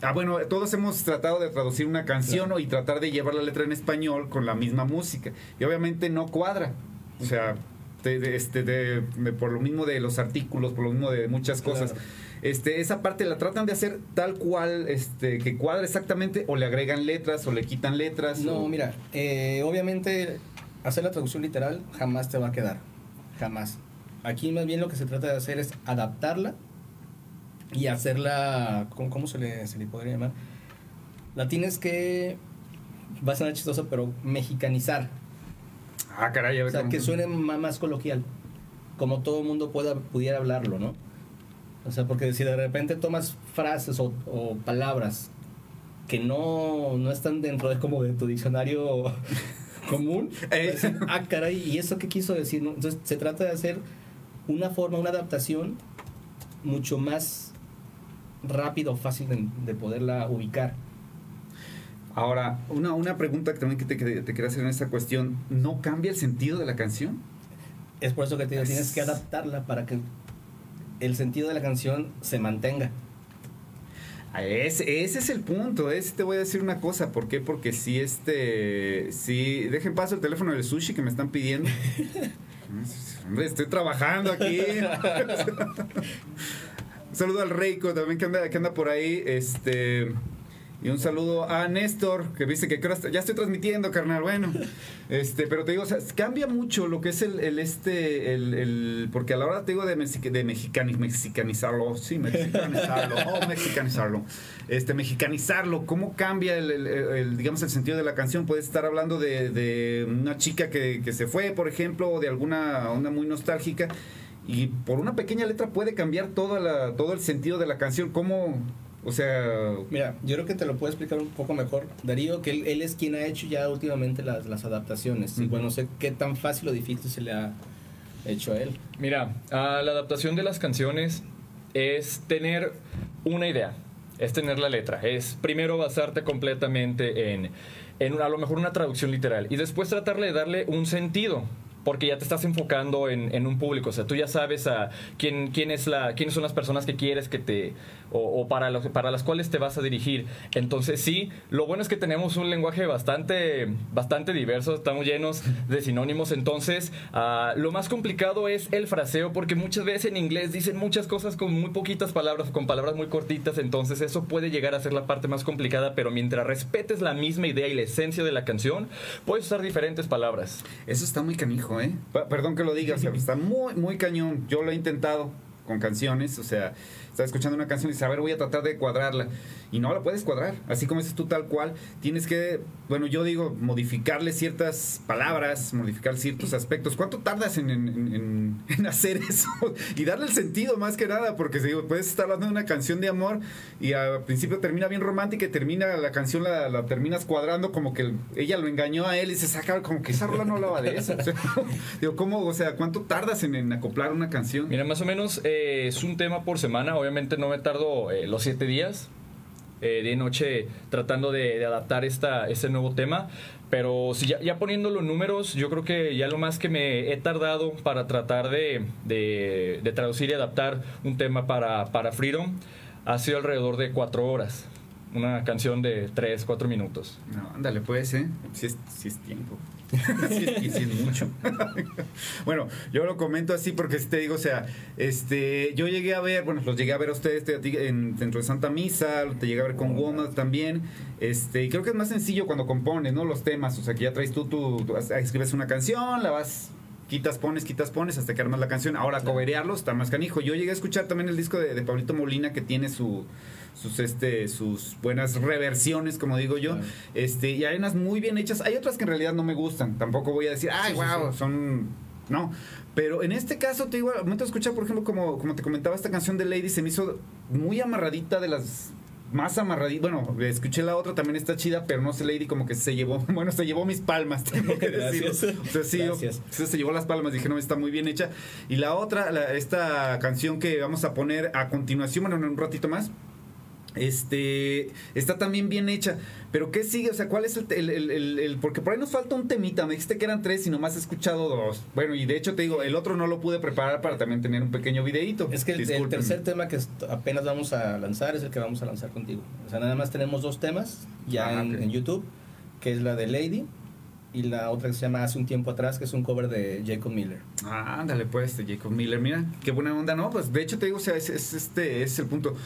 Ah, bueno, todos hemos tratado de traducir una canción Claro. y tratar de llevar la letra en español con la misma música. Y obviamente no cuadra. O sea, de- de- este, de- por lo mismo de los artículos, por lo mismo de muchas cosas. Claro. Este, esa parte la tratan de hacer tal cual, este, que cuadra exactamente, o le agregan letras, o le quitan letras. No, o- mira, eh, obviamente hacer la traducción literal jamás te va a quedar. Jamás. Aquí más bien lo que se trata de hacer es adaptarla y hacerla, ¿cómo, cómo se, le, se le podría llamar? La tienes que, va a sonar chistoso, pero mexicanizar. Ah, caray, a O ver sea, cómo- que suene ma- más coloquial. Como todo mundo pueda, pudiera hablarlo, ¿no? O sea, porque si de repente tomas frases o, o palabras que no, no están dentro de como de tu diccionario [LAUGHS] común, decir, ah, caray, ¿y eso qué quiso decir? no? Entonces se trata de hacer una forma, una adaptación mucho más rápida o fácil de, de poderla ubicar. Ahora, una, una pregunta que también que te, te quería hacer en esta cuestión. ¿No cambia el sentido de la canción? Es por eso que te digo, tienes que adaptarla para que el sentido de la canción se mantenga. Ese, ese es el punto, ese te voy a decir una cosa, ¿por qué? Porque si este, si, dejen paso el teléfono del sushi que me están pidiendo. [LAUGHS] Hombre, estoy trabajando aquí. [LAUGHS] un saludo al Reiko también que anda, que anda por ahí, este, y un saludo a Néstor, que dice que ya estoy transmitiendo, carnal, bueno. [LAUGHS] Este, pero te digo, o sea, cambia mucho lo que es el, el este, el, el- porque a la hora te digo de, de mexicani- mexicanizarlo, sí, mexicanizarlo, [LAUGHS] oh, mexicanizarlo, este, mexicanizarlo, cómo cambia el, el- el, digamos, el sentido de la canción. Puedes estar hablando de, de una chica que, que se fue, por ejemplo, o de alguna onda muy nostálgica. Y por una pequeña letra puede cambiar toda la, todo el sentido de la canción. ¿Cómo? O sea, Mira, yo creo que te lo puedo explicar un poco mejor. Darío, que él, él es quien ha hecho ya últimamente las, las adaptaciones. Y Ujú. bueno, no sé qué tan fácil o difícil se le ha hecho a él. Mira, ah, la adaptación de las canciones es tener una idea, es tener la letra, es primero basarte completamente en, en a lo mejor una traducción literal y después tratarle de darle un sentido. Porque ya te estás enfocando en, en un público, o sea, tú ya sabes a quién, quién es la, quiénes son las personas que quieres que te, o, o para, los- para las cuales te vas a dirigir. Entonces sí, lo bueno es que tenemos un lenguaje bastante, bastante diverso, estamos llenos de sinónimos, entonces ah, lo más complicado es el fraseo, porque muchas veces en inglés dicen muchas cosas con muy poquitas palabras, con palabras muy cortitas, entonces eso puede llegar a ser la parte más complicada, pero mientras respetes la misma idea y la esencia de la canción, puedes usar diferentes palabras. Eso está muy canijo, ¿eh? Perdón que lo diga, o está muy, muy cañón. Yo lo he intentado con canciones, o sea, estás escuchando una canción y dices, a ver, voy a tratar de cuadrarla. Y no la puedes cuadrar, así como dices tú tal cual. Tienes que, bueno, yo digo, modificarle ciertas palabras, modificar ciertos aspectos. ¿Cuánto tardas en, en- [LAUGHS] hacer eso? y darle el sentido más que nada, porque digo, puedes estar hablando de una canción de amor y al principio termina bien romántica y termina la canción, la, terminas cuadrando como que el- ella lo engañó a él y se saca como que esa rola no hablaba de eso. [LAUGHS] Digo, ¿cómo, o sea, cuánto tardas en, en acoplar una canción? Mira, más o menos eh, es un tema por semana. Obviamente no me tardo eh, los siete días, eh, y noche, tratando de, de adaptar este nuevo tema. Pero ya, ya poniendo los números, yo creo que ya lo más que me he tardado para tratar de, de- de traducir y adaptar un tema para, para Freedom ha sido alrededor de cuatro horas. Una canción de tres, cuatro minutos. No, ándale, pues, ¿eh? Si es, sí es tiempo. [LAUGHS] sí, es, sí es mucho. [LAUGHS] bueno, yo lo comento así porque te digo, o sea, este, yo llegué a ver, bueno, los llegué a ver a ustedes te- a ti en, dentro de Santa Misa, te llegué a ver con Womas también, este, y creo que es más sencillo cuando compones, ¿no? Los temas, o sea, que ya traes tú, tú, tú escribes una canción, la vas quitas, pones, quitas, pones hasta que armas la canción. Ahora, coberearlos está más canijo. Yo llegué a escuchar también el disco de, de Pablito Molina que tiene su, sus, este, sus buenas reversiones, como digo yo. Claro. Este, y hay unas muy bien hechas. Hay otras que en realidad no me gustan. Tampoco voy a decir, ay, Sí, wow, sí. son. No. Pero en este caso, te digo, al momento de escuchar, por ejemplo, como, como te comentaba, esta canción de Lady se me hizo muy amarradita de las más amarradita. Bueno, escuché la otra, también está chida, pero no sé, Lady como que se llevó, [LAUGHS] bueno, se llevó mis palmas, [LAUGHS] tengo que decirlo. Gracias. O sea, sí, se llevó las palmas, dije, no, está muy bien hecha. Y la otra, la- esta canción que vamos a poner a continuación, bueno, en un ratito más. Este está también bien hecha, pero ¿qué sigue? O sea, ¿cuál es el, el- el- Porque por ahí nos falta un temita. Me dijiste que eran tres y nomás he escuchado dos. Bueno, y de hecho te digo, el otro no lo pude preparar para también tener un pequeño videíto. Es que el, tercer tema que apenas vamos a lanzar es el que vamos a lanzar contigo. O sea, nada más tenemos dos temas ya Ah, en YouTube, que es la de Lady y la otra que se llama Hace un tiempo atrás, que es un cover de Jacob Miller. Ah, ándale pues, de Jacob Miller, mira, qué buena onda, ¿no? Pues de hecho te digo, o sea, es, es- este es el punto.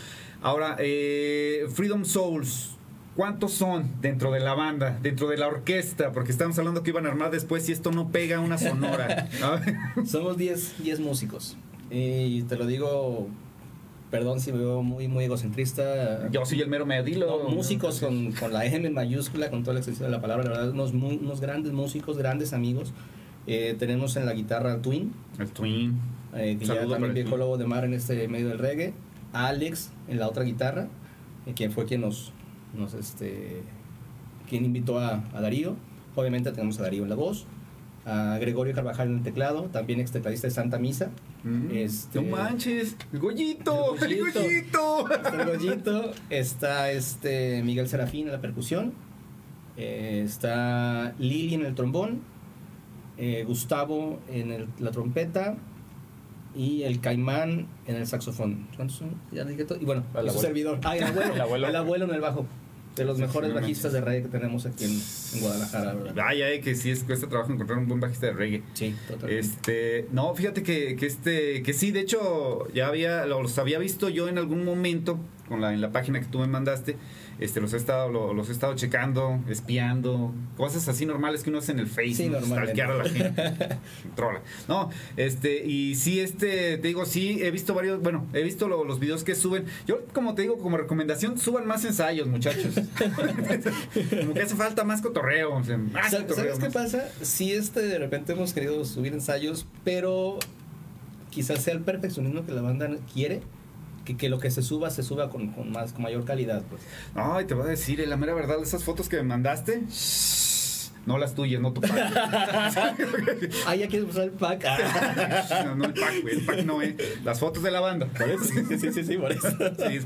Ahora, eh, Freedom Souls, ¿cuántos son dentro de la banda, dentro de la orquesta? Porque estamos hablando que iban a armar después si esto no pega una sonora. ¿no? [LAUGHS] Somos 10 10 músicos. Y te lo digo, perdón si me veo muy, muy egocentrista. Yo soy el mero medilo. No, músicos con, con la M mayúscula, con toda la extensión de la palabra, la verdad, unos, grandes músicos, grandes amigos. Eh, tenemos en la guitarra al Twin, El Twin. eh, que Saludo ya también el viejo lobo de mar en este medio del reggae. Alex en la otra guitarra, eh, quien fue quien nos, nos este, quien invitó a, a Darío. Obviamente tenemos a Darío en la voz. A Gregorio Carvajal en el teclado, también ex tecladista de Santa Misa. Mm, Este- No manches, el Goyito, El el Goyito. Goyito. Está el Goyito, está este Miguel Serafín en la percusión, eh, está Lili en el trombón, eh, Gustavo en el- la trompeta y el Caimán en el saxofón. ¿Cuántos son? Ya dije todo. Y bueno, El su servidor. Ah, el abuelo. El abuelo. El abuelo en el bajo. De los mejores bajistas de reggae que tenemos aquí en, en Guadalajara, ¿verdad? Vaya, eh, que sí es cuesta trabajo encontrar un buen bajista de reggae. Sí, totalmente. Este, no, fíjate que, que este, que sí, de hecho, ya había, los había visto yo en algún momento con la, en la página que tú me mandaste. Este, los he estado, lo- los he estado checando, espiando, cosas así normales que uno hace en el Facebook, Sí, stalkear a la gente, [LAUGHS] trola. No, este, y sí, este, te digo, sí, he visto varios, bueno, he visto lo- los videos que suben. Yo, como te digo, como recomendación, suban más ensayos, muchachos. [LAUGHS] como que hace falta más cotorreo. o sea, más Sa- cotorreo, ¿Sabes qué más- pasa? Sí, este, de repente hemos querido subir ensayos, pero quizás sea el perfeccionismo que la banda quiere, que, que lo que se suba se suba con, con más con mayor calidad. Pues. Ay, te voy a decir, eh, la mera verdad, esas fotos que me mandaste, no las tuyas, no tu pack. [LAUGHS] Ah, ya quieres usar el pack. [LAUGHS] no, no el pack, güey, el pack no, eh. Las fotos de la banda. sí, sí, sí, sí, por eso. Sí.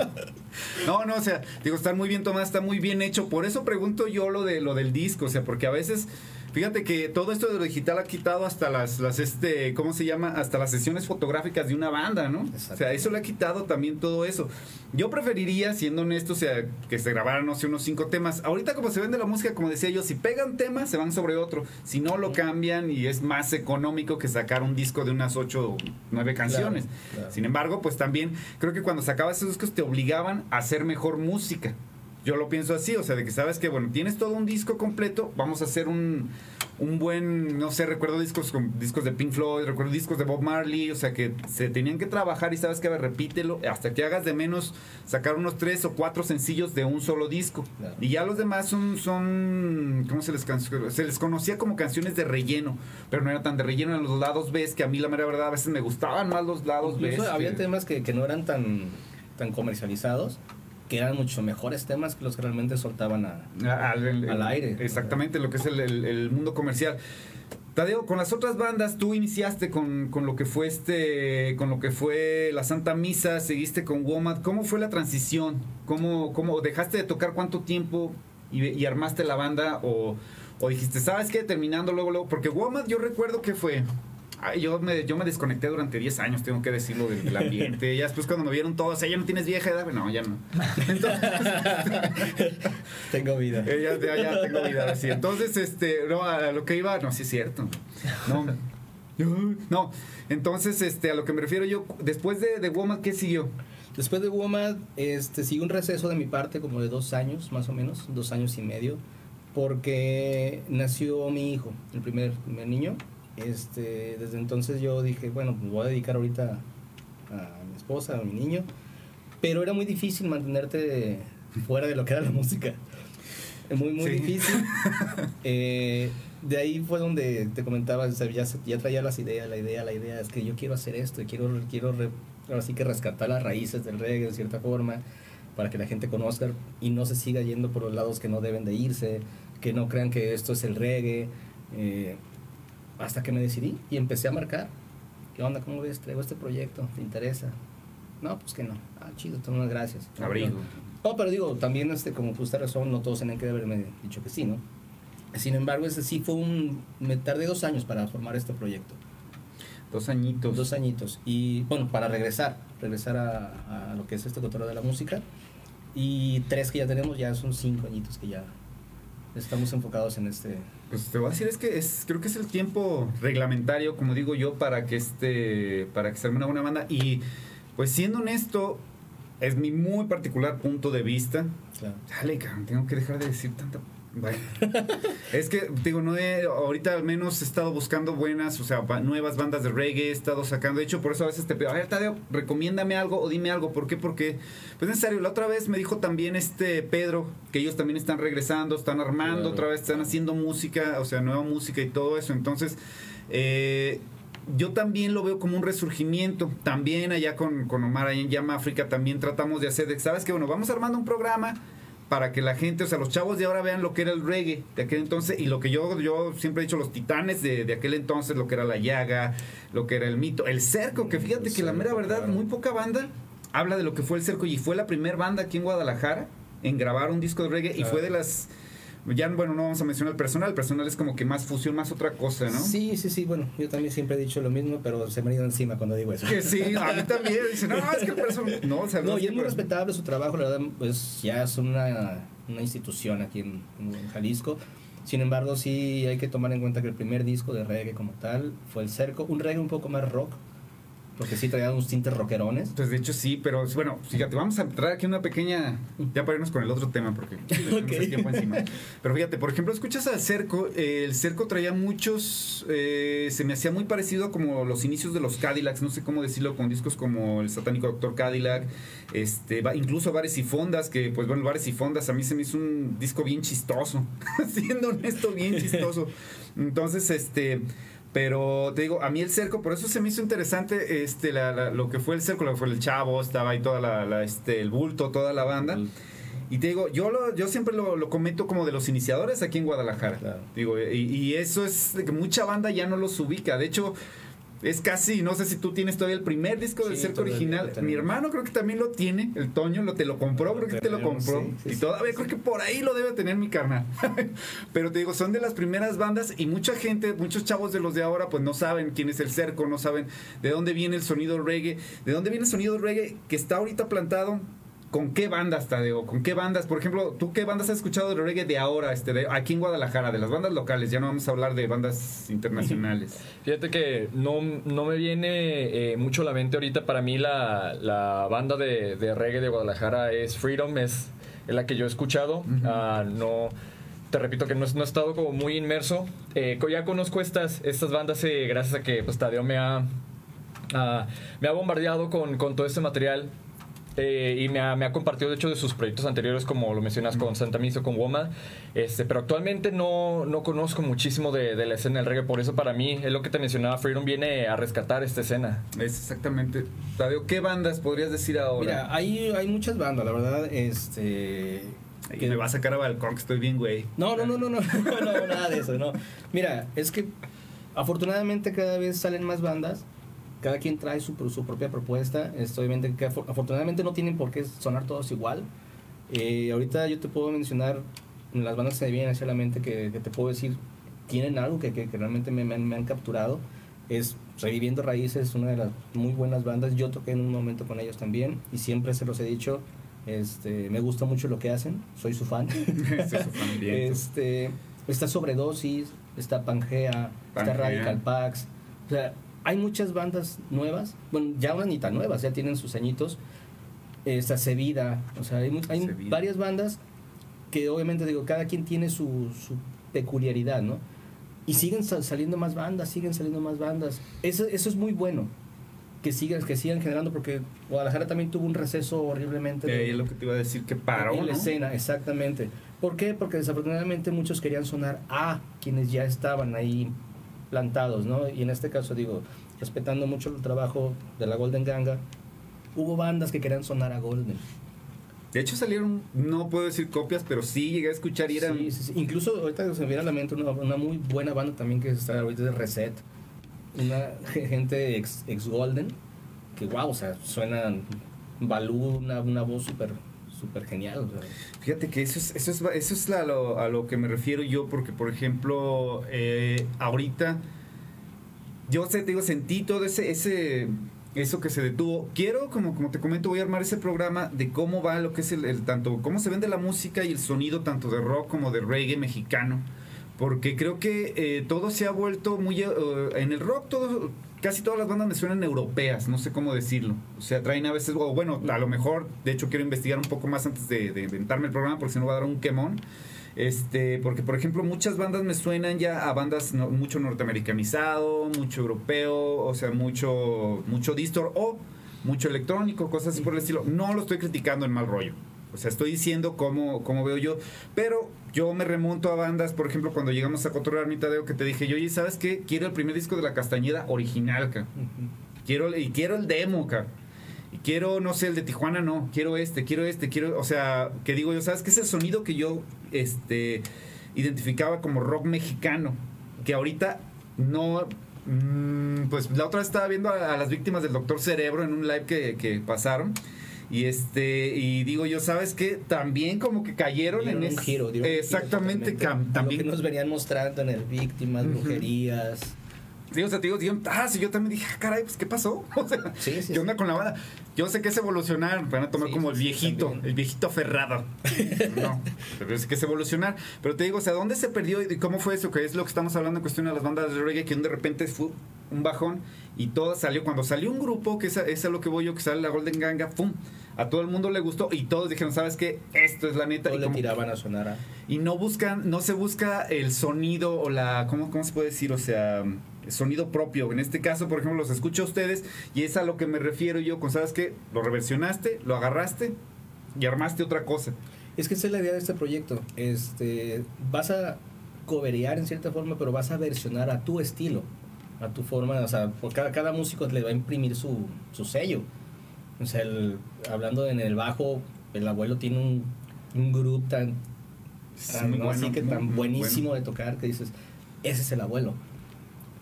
No, no, o sea, digo, están muy bien tomadas, está muy bien hecho. Por eso pregunto yo lo de lo del disco, o sea, porque a veces, fíjate que todo esto de lo digital ha quitado hasta las, las este, ¿cómo se llama? Hasta las sesiones fotográficas de una banda, ¿no? Exacto. O sea, eso le ha quitado también todo eso. Yo preferiría, siendo honesto, o sea, que se grabaran, no sé, unos cinco temas. Ahorita como se vende la música, como decía yo, si pegan temas, se van sobre otro. Si no, lo cambian y es más económico que sacar un disco de unas ocho o nueve canciones. claro. Sin embargo, pues también creo que cuando sacabas esos discos te obligaban a hacer mejor música. Yo lo pienso así, o sea, de que sabes que, bueno, tienes todo un disco completo, vamos a hacer un, un buen, no sé, recuerdo discos con discos de Pink Floyd, recuerdo discos de Bob Marley, o sea, que se tenían que trabajar y sabes que, a ver, repítelo, hasta que hagas de menos sacar unos tres o cuatro sencillos de un solo disco. Claro. Y ya los demás son, son ¿cómo se les, se les conocía como canciones de relleno, pero no era tan de relleno en los lados B, que a mí la mera verdad a veces me gustaban más los lados B. Había temas que, que no eran tan, tan comercializados, que eran mucho mejores temas que los que realmente soltaban a... al, el- Al aire. Exactamente, lo que es el, el- el mundo comercial. Tadeo, con las otras bandas, tú iniciaste con, con lo que fue este, con lo que fue la Santa Misa, seguiste con Womad. ¿Cómo fue la transición? ¿Cómo, cómo dejaste de tocar cuánto tiempo y, y armaste la banda? O, o dijiste, ¿sabes qué? Terminando luego, luego. Porque Womad yo recuerdo que fue. Ay, yo, me, yo me desconecté durante 10 años, tengo que decirlo, del, del ambiente. ya después cuando me vieron todos, ya no tienes vieja edad. No, ya no. [LAUGHS] Tengo vida. Eh, ya, ya, ya tengo vida así. Entonces, este, no, a lo que iba, no, sí es cierto. No. No, entonces, este, a lo que me refiero yo, después de, de Woman, ¿qué siguió? Después de WOMAD, este, sigue un receso de mi parte como de dos años, más o menos, dos años y medio, porque nació mi hijo, el primer, primer niño. Este, desde entonces yo dije, bueno, pues voy a dedicar ahorita a mi esposa, a mi niño, pero era muy difícil mantenerte fuera de lo que era la música. Muy, muy Sí. difícil. [LAUGHS] Eh, de ahí fue donde te comentaba, o sea, ya, traía las ideas, la idea, la idea, es que yo quiero hacer esto, quiero, quiero re- ahora sí que rescatar las raíces del reggae de cierta forma, para que la gente conozca y no se siga yendo por los lados que no deben de irse, que no crean que esto es el reggae. eh, hasta que me decidí y empecé a marcar. ¿Qué onda? ¿Cómo ves? Traigo este proyecto. ¿Te interesa? No, pues que no. Ah, chido, muchas gracias. Abrigo. No, pero digo, también este, como justa razón, no todos tienen que haberme dicho que sí, ¿no? Sin embargo, ese sí fue un... Me tardé dos años para formar este proyecto. Dos añitos. Dos añitos. Y bueno, para regresar, regresar a, a lo que es este cotorreo de la música. Y tres que ya tenemos, ya son cinco añitos que ya estamos enfocados en este... Pues te voy a decir, es que es, creo que es el tiempo reglamentario, como digo yo, para que este, para que se arme una buena banda. Y pues siendo honesto, es mi muy particular punto de vista. Claro. Dale, cabrón, tengo que dejar de decir tanta. Bueno. [LAUGHS] es que, digo, no he, ahorita al menos he estado buscando buenas, o sea, ba- nuevas bandas de reggae, he estado sacando. De hecho, por eso a veces te pido, a ver, Tadeo, recomiéndame algo o dime algo. ¿Por qué? Porque, pues es necesario. La otra vez me dijo también este Pedro que ellos también están regresando, están armando Claro. otra vez, están haciendo música, o sea, nueva música y todo eso. Entonces, eh, yo también lo veo como un resurgimiento. También allá con, con Omar, allá en Llama África, también tratamos de hacer, de, ¿sabes qué? Bueno, vamos armando un programa para que la gente, o sea, los chavos de ahora vean lo que era el reggae de aquel entonces y lo que yo, yo siempre he dicho, los titanes de, de aquel entonces, lo que era la llaga, lo que era el mito, el cerco, que fíjate El que la mera verdad, claro. muy poca banda habla de lo que fue el cerco y fue la primera banda aquí en Guadalajara en grabar un disco de reggae y fue de las... Ya, bueno, no vamos a mencionar el personal, el personal es como que más fusión, más otra cosa, ¿no? Sí, sí, sí, bueno, yo también siempre he dicho lo mismo, pero se me ha ido encima cuando digo eso. Que sí, a mí también. Dice, no, es que el personal. No, o sea, No, y es muy respetable su trabajo, la verdad, pues ya es una, una institución aquí en, en Jalisco. Sin embargo, sí hay que tomar en cuenta que el primer disco de reggae como tal fue El Cerco, un reggae un poco más rock, porque sí traía unos tintes rockerones. Pues de hecho sí, pero bueno, fíjate, vamos a entrar aquí una pequeña. Ya para irnos con el otro tema, porque [LAUGHS] tenemos Ok. el tiempo encima. Pero fíjate, por ejemplo, escuchas al cerco. eh, el cerco traía muchos. eh, se me hacía muy parecido a como los inicios de los Cadillacs, no sé cómo decirlo, con discos como El Satánico Doctor Cadillac, este, va- incluso Bares y Fondas, que pues bueno, Bares y Fondas a mí se me hizo un disco bien chistoso, [LAUGHS] siendo honesto, bien chistoso. Entonces, este. Pero te digo, a mí el cerco, por eso se me hizo interesante este, la- la- lo que fue el cerco, lo que fue el chavo, estaba ahí toda la, la, este, el bulto, toda la banda. Y te digo, yo lo, yo siempre lo, lo comento como de los iniciadores aquí en Guadalajara. Claro. Digo, y, y eso es de que mucha banda ya no los ubica. De hecho, es casi, no sé si tú tienes todavía el primer disco del Sí, cerco original. Mi hermano creo que también lo tiene, el Toño, lo te lo compró, creo que te lo compró. sí, sí, y todavía creo que por ahí lo debe tener mi carnal. [LAUGHS] Pero te digo, son de las primeras bandas y mucha gente, muchos chavos de los de ahora, pues no saben quién es el cerco, no saben de dónde viene el sonido reggae, de dónde viene el sonido reggae que está ahorita plantado. ¿Con qué bandas, Tadeo? ¿Con qué bandas? Por ejemplo, ¿tú qué bandas has escuchado de reggae de ahora, este, de aquí en Guadalajara, de las bandas locales? Ya no vamos a hablar de bandas internacionales. [LAUGHS] Fíjate que no, no me viene eh, mucho a la mente ahorita. Para mí la, la banda de, de reggae de Guadalajara es Freedom, es, es la que yo he escuchado. Ah, no, te repito que no, no he estado como muy inmerso. Eh, ya conozco estas, estas bandas eh, gracias a que pues, Tadeo me ha, ah, me ha bombardeado con, con todo este material. Eh, y me ha, me ha compartido de hecho de sus proyectos anteriores como lo mencionas con Santa Misa con Woma este pero actualmente no, no conozco muchísimo de, de la escena del reggae por eso para mí es lo que te mencionaba Freedom viene a rescatar esta escena Es exactamente. Tadeo, ¿qué bandas podrías decir ahora? Mira, hay, hay muchas bandas, la verdad, este... Que- me va a sacar a balcón, que estoy bien, güey. No, no, no, no, no, [LAUGHS] no, no, nada de eso, no. Mira, es que afortunadamente cada vez salen más bandas, cada quien trae su, su propia propuesta, este, obviamente que afo- afortunadamente no tienen por qué sonar todos igual. Eh, ahorita yo te puedo mencionar las bandas que me vienen hacia la mente que, que te puedo decir tienen algo que, que- que realmente me, me han, me han capturado. Es Reviviendo Raíces, una de las muy buenas bandas. Yo toqué en un momento con ellos también y siempre se los he dicho. Este, me gusta mucho lo que hacen, soy su fan. [LAUGHS] Este es está Sobredosis, está Pangea, está Pangea. Radical Pax. O sea, hay muchas bandas nuevas. Bueno, ya unas ni tan nuevas, ya tienen sus añitos. Está Sevida, o sea, hay, hay varias bandas que obviamente digo, cada quien tiene su, su peculiaridad, ¿no? Y siguen sa- saliendo más bandas, siguen saliendo más bandas. Eso, eso es muy bueno. Que sigan, que sigan generando, porque Guadalajara también tuvo un receso horriblemente. de- es lo que te iba a decir, que paró, en la ¿no? escena, exactamente. ¿Por qué? Porque desafortunadamente muchos querían sonar a quienes ya estaban ahí plantados, ¿no? Y en este caso digo, respetando mucho el trabajo de la Golden Ganga, hubo bandas que querían sonar a Golden. De hecho salieron, no puedo decir copias, pero sí llegué a escuchar y eran... Sí, sí, sí. Incluso ahorita se me viene a la mente una, una muy buena banda también que está ahorita de Reset. Una gente ex, ex Golden. Que wow, o sea, suenan Balú, una, una voz súper súper genial. Fíjate que eso es, eso es, eso es a lo que me refiero yo, porque por ejemplo, eh, ahorita, yo te digo, sentí todo ese, ese, eso que se detuvo. Quiero, como, como te comento, voy a armar ese programa de cómo va lo que es el, el tanto, cómo se vende la música y el sonido tanto de rock como de reggae mexicano. Porque creo que eh, todo se ha vuelto muy... eh, en el rock todo, casi todas las bandas me suenan europeas, no sé cómo decirlo. O sea, traen a veces... Bueno, a lo mejor, de hecho quiero investigar un poco más antes de, inventarme el programa porque si no va a dar un quemón. Este, porque por ejemplo muchas bandas me suenan ya a bandas mucho norteamericanizado, mucho europeo, o sea, mucho, mucho distor o mucho electrónico, cosas así por el estilo. No lo estoy criticando en mal rollo. O sea, estoy diciendo cómo, cómo veo yo. Pero yo me remonto a bandas, por ejemplo, cuando llegamos a Cotorrear mi Tadeo, que te dije, yo, oye, ¿sabes qué? Quiero el primer disco de La Castañeda original, ca. Quiero, y quiero el demo, ca. Y quiero, no sé, el de Tijuana no. Quiero este, quiero este, quiero... O sea, que digo yo, ¿sabes qué es el sonido que yo este, identificaba como rock mexicano? Que ahorita no... mm, pues la otra vez estaba viendo a, a las víctimas del Doctor Cerebro en un live que, que pasaron. Y este, y digo yo, ¿sabes qué? También como que cayeron Dieron en un ese- giro, dieron un giro Exactamente, totalmente. cam- también. Lo que nos venían mostrando en el Víctimas, brujerías. Sí, o sea, te digo, digo, ah, sí, yo también dije, ah, caray, pues, ¿qué pasó? [LAUGHS] O sea, Sí, sí, ¿qué sí. onda con la banda? Yo sé que es evolucionar, van a tomar como el viejito, también. el viejito aferrado. No, pero es que es evolucionar. Pero te digo, o sea, ¿dónde se perdió y cómo fue eso? Que es lo que estamos hablando en cuestión de las bandas de reggae, que de repente fue un bajón y todo salió. Cuando salió un grupo, que es a, es a lo que voy yo, que sale la Golden Ganga, ¡pum! A todo el mundo le gustó y todos dijeron, ¿sabes qué? Esto es la neta. Todos Y le tiraban a sonar a... y no buscan, no se busca el sonido o la, ¿cómo, cómo se puede decir? O sea, sonido propio. En este caso, por ejemplo, los escucho a ustedes y es a lo que me refiero yo con, ¿sabes qué? Lo reversionaste, lo agarraste y armaste otra cosa. Es que esa es la idea de este proyecto. Este, vas a coberear en cierta forma, pero vas a versionar a tu estilo, a tu forma. O sea, por cada, cada músico le va a imprimir su, su sello. O sea, el- hablando en el bajo, el abuelo tiene un, un groove tan, tan, muy ¿no? bueno, así que tan buenísimo de tocar que dices, ese es el abuelo.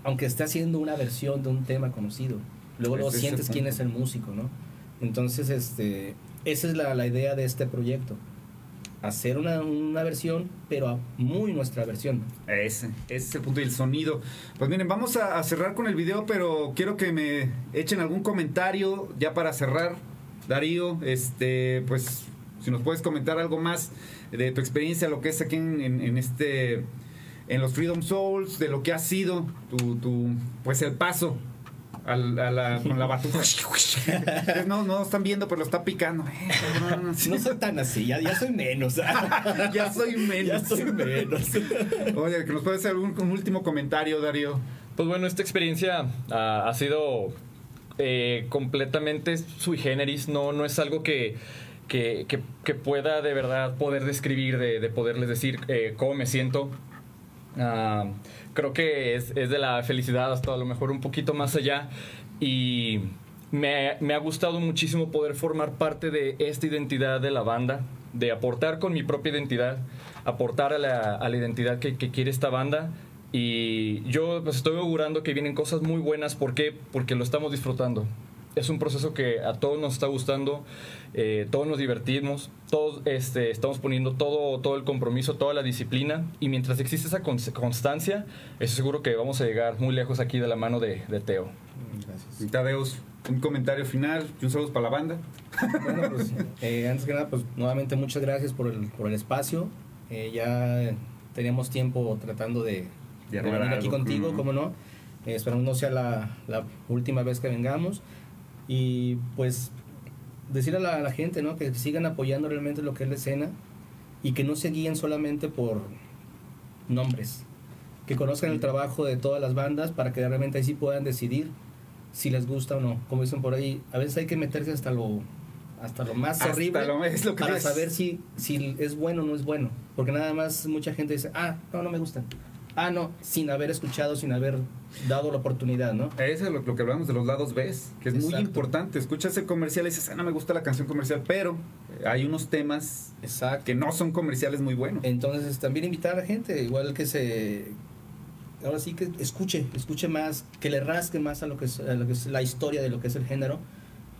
Aunque esté haciendo una versión de un tema conocido. Luego, luego sientes quién es el músico, ¿no? Entonces, este, esa es la, la idea de este proyecto. Hacer una, una versión, pero muy nuestra versión. Ese, ese es el punto y el sonido. Pues miren, vamos a, a cerrar con el video, pero quiero que me echen algún comentario ya para cerrar. Darío, este, pues, si nos puedes comentar algo más de tu experiencia, lo que es aquí en, en- en este, en los Freedom Souls, de lo que ha sido tu, tu pues el paso al- a la, con la batuta. [LAUGHS] no, no están viendo, pero lo está picando. Eh. No soy tan así, ya, ya soy menos. [LAUGHS] ya soy menos. ya soy menos. [LAUGHS] Oye, que nos puedes hacer un último comentario, Darío. Pues bueno, esta experiencia ah, ha sido eh, completamente sui generis, no, no es algo que, que, que- que pueda de verdad poder describir, de, de poderles decir eh, cómo me siento. Ah, creo que es, es de la felicidad hasta a lo mejor un poquito más allá y me, me ha gustado muchísimo poder formar parte de esta identidad de la banda, de aportar con mi propia identidad, aportar a la, a la identidad que, que quiere esta banda y yo pues estoy augurando que vienen cosas muy buenas, ¿por qué? Porque lo estamos disfrutando. Es un proceso que a todos nos está gustando, eh, todos nos divertimos, todos este, estamos poniendo todo, todo el compromiso, toda la disciplina y mientras existe esa cons- constancia, estoy seguro que vamos a llegar muy lejos aquí de la mano de, de Teo. Gracias. Tadeus, un comentario final y un saludo para la banda. Bueno, pues, eh, antes que nada, pues nuevamente muchas gracias por el, por el espacio. Eh, ya teníamos tiempo tratando de, De de venir aquí algo, contigo, ujú. como no. Eh, esperamos no sea la, la última vez que vengamos. Y pues decir a la, a la gente ¿no? que sigan apoyando realmente lo que es la escena y que no se guíen solamente por nombres. Que conozcan el trabajo de todas las bandas para que realmente ahí sí puedan decidir si les gusta o no. Como dicen por ahí, a veces hay que meterse hasta lo hasta lo más Hasta horrible lo- es lo que para es. saber si, si es bueno o no es bueno. Porque nada más mucha gente dice, ah, no, no me gustan. Ah, no, sin haber escuchado, sin haber dado la oportunidad, ¿no? Eso es lo, lo que hablamos de los lados B, que es muy importante. Escuchas el comercial y dices, ah, no me gusta la canción comercial, pero hay unos temas Exacto. que no son comerciales muy buenos. Entonces, también invitar a la gente, igual que se. Ahora sí que escuche, escuche más, que le rasque más a lo que es, a lo que es la historia de lo que es el género,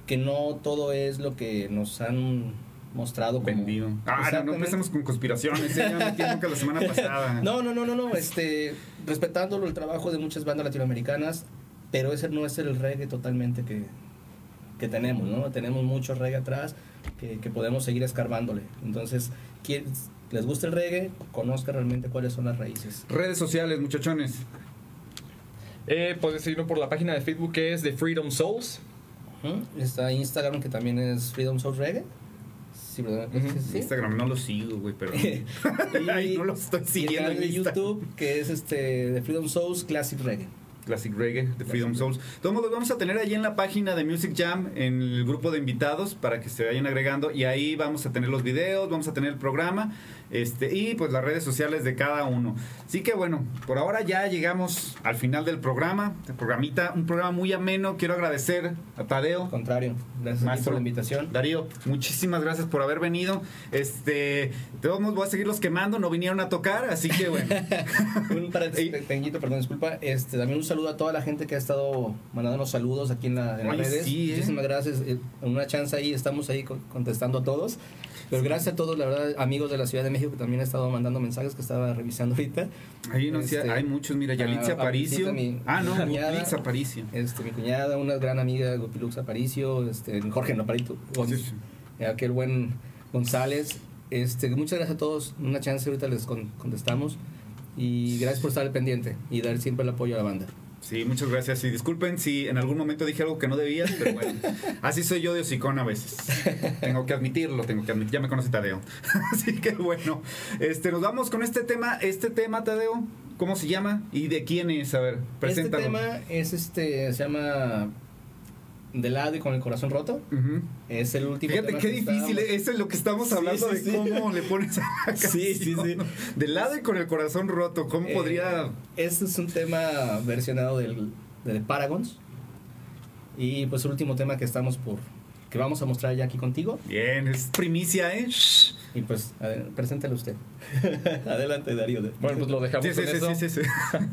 que no todo es lo que nos han mostrado como. Vendido. Ah, no, empecemos con conspiraciones. ¿eh? Ya metí nunca la semana [LAUGHS] pasada. No, no, no, no, no, este, respetándolo el trabajo de muchas bandas latinoamericanas, pero ese no es el reggae totalmente que, que tenemos, ¿no? Tenemos mucho reggae atrás que, que podemos seguir escarbándole. Entonces, quien les gusta el reggae, conozca realmente cuáles son las raíces. Redes sociales, muchachones. Eh, puedes seguirnos por la página de Facebook que es de Freedom Souls. Está Instagram que también es Freedom Soul Reggae. Sí, ¿verdad? Ujú. Sí, sí. Instagram no lo sigo, güey, pero. [LAUGHS] y, Ay, no lo estoy y el siguiendo canal en de Insta. YouTube que es este de Freedom Souls Classic Reggae. Classic Reggae de Freedom Souls. Todos modos, vamos a tener ahí en la página de Music Jam, en el grupo de invitados, para que se vayan agregando. Y ahí vamos a tener los videos, vamos a tener el programa este, y pues las redes sociales de cada uno. Así que bueno, por ahora ya llegamos al final del programa. El programita, un programa muy ameno. Quiero agradecer a Tadeo. Al contrario, gracias Maestro. por la invitación. Darío, muchísimas gracias por haber venido. Este, todos voy a seguirlos quemando, no vinieron a tocar, así que bueno. [LAUGHS] Un pequeñito, perdón, disculpa. Este, también un saludo a toda la gente que ha estado mandándonos saludos aquí en, la, en las Ay, redes. sí, ¿eh? Muchísimas gracias. Eh, En una chance ahí estamos ahí con- contestando a todos. Pero gracias a todos, la verdad, amigos de la Ciudad de México que también han estado mandando mensajes que estaba revisando ahorita. Ahí no, Este, hay muchos, mira, Yalitza Aparicio. Ah, no. Yalitza Aparicio. Este, mi cuñada, una gran amiga, Gopilux Aparicio, este, Jorge Noparito, Sí, sí. aquel buen González. Este, muchas gracias a todos. Una chance ahorita les con- contestamos. Y gracias por estar al pendiente y dar siempre el apoyo a la banda. Sí, muchas gracias. Y disculpen si en algún momento dije algo que no debía, pero bueno, [LAUGHS] así soy yo de hocicón a veces. Tengo que admitirlo, tengo que admitir. Ya me conoce Tadeo. [LAUGHS] Así que bueno, este, nos vamos con este tema. Este tema, Tadeo, ¿cómo se llama? ¿Y de quién es? A ver, Este preséntalo. tema es este, se llama De lado y con el corazón roto. Es el último Fíjate tema qué que difícil, estábamos- eso es lo que estamos Sí, hablando sí, de sí. cómo le pones a la [LAUGHS] Sí, sí, sí. De lado y con el corazón roto, ¿cómo Eh, podría...? Este es un tema versionado del, de Paragons. Y pues el último tema que estamos por. que vamos a mostrar ya aquí contigo. Bien, es primicia, ¿eh? Shh. Y pues, a ver, preséntalo usted. [LAUGHS] Adelante, Darío. Bueno, pues lo dejamos Sí, sí, en sí, eso. sí, sí, sí. [LAUGHS]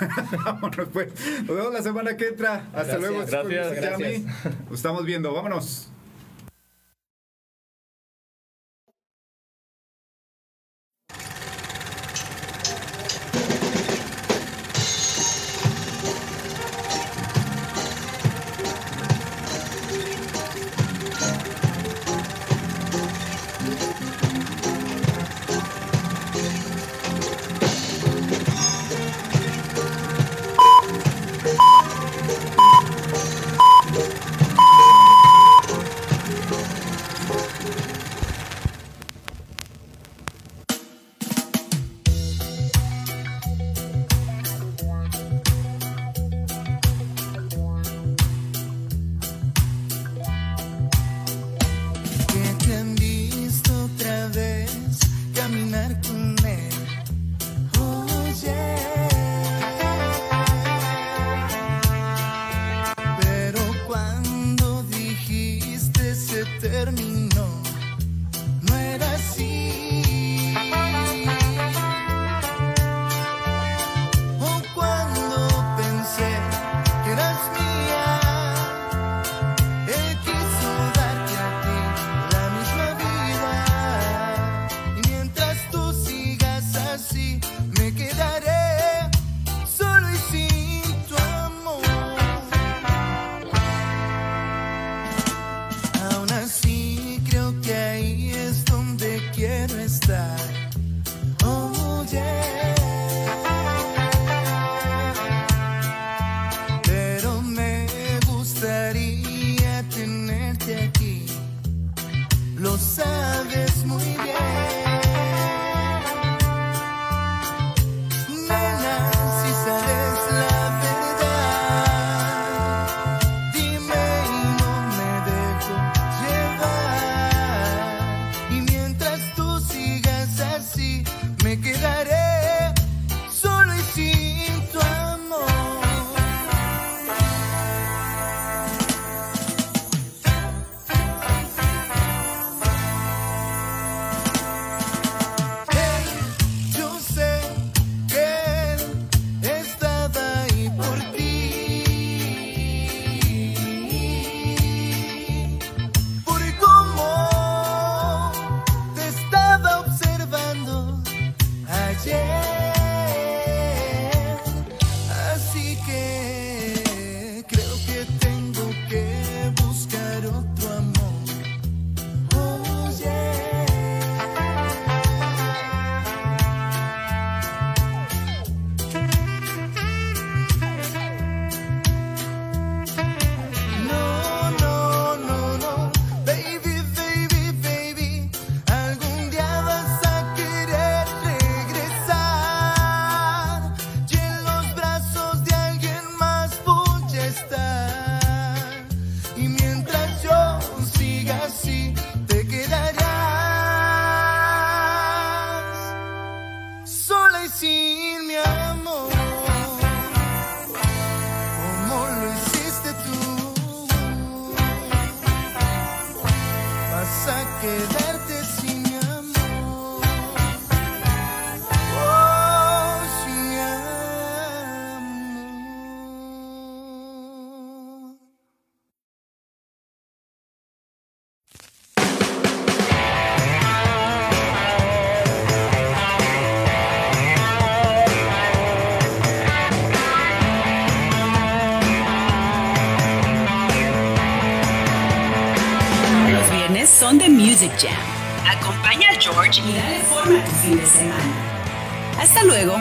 [LAUGHS] Vámonos pues. Nos vemos la semana que entra. Hasta Gracias. luego. Gracias, gracias. Estamos viendo. Vámonos. Acompaña al George y dale forma a tu fin de semana. Hasta luego.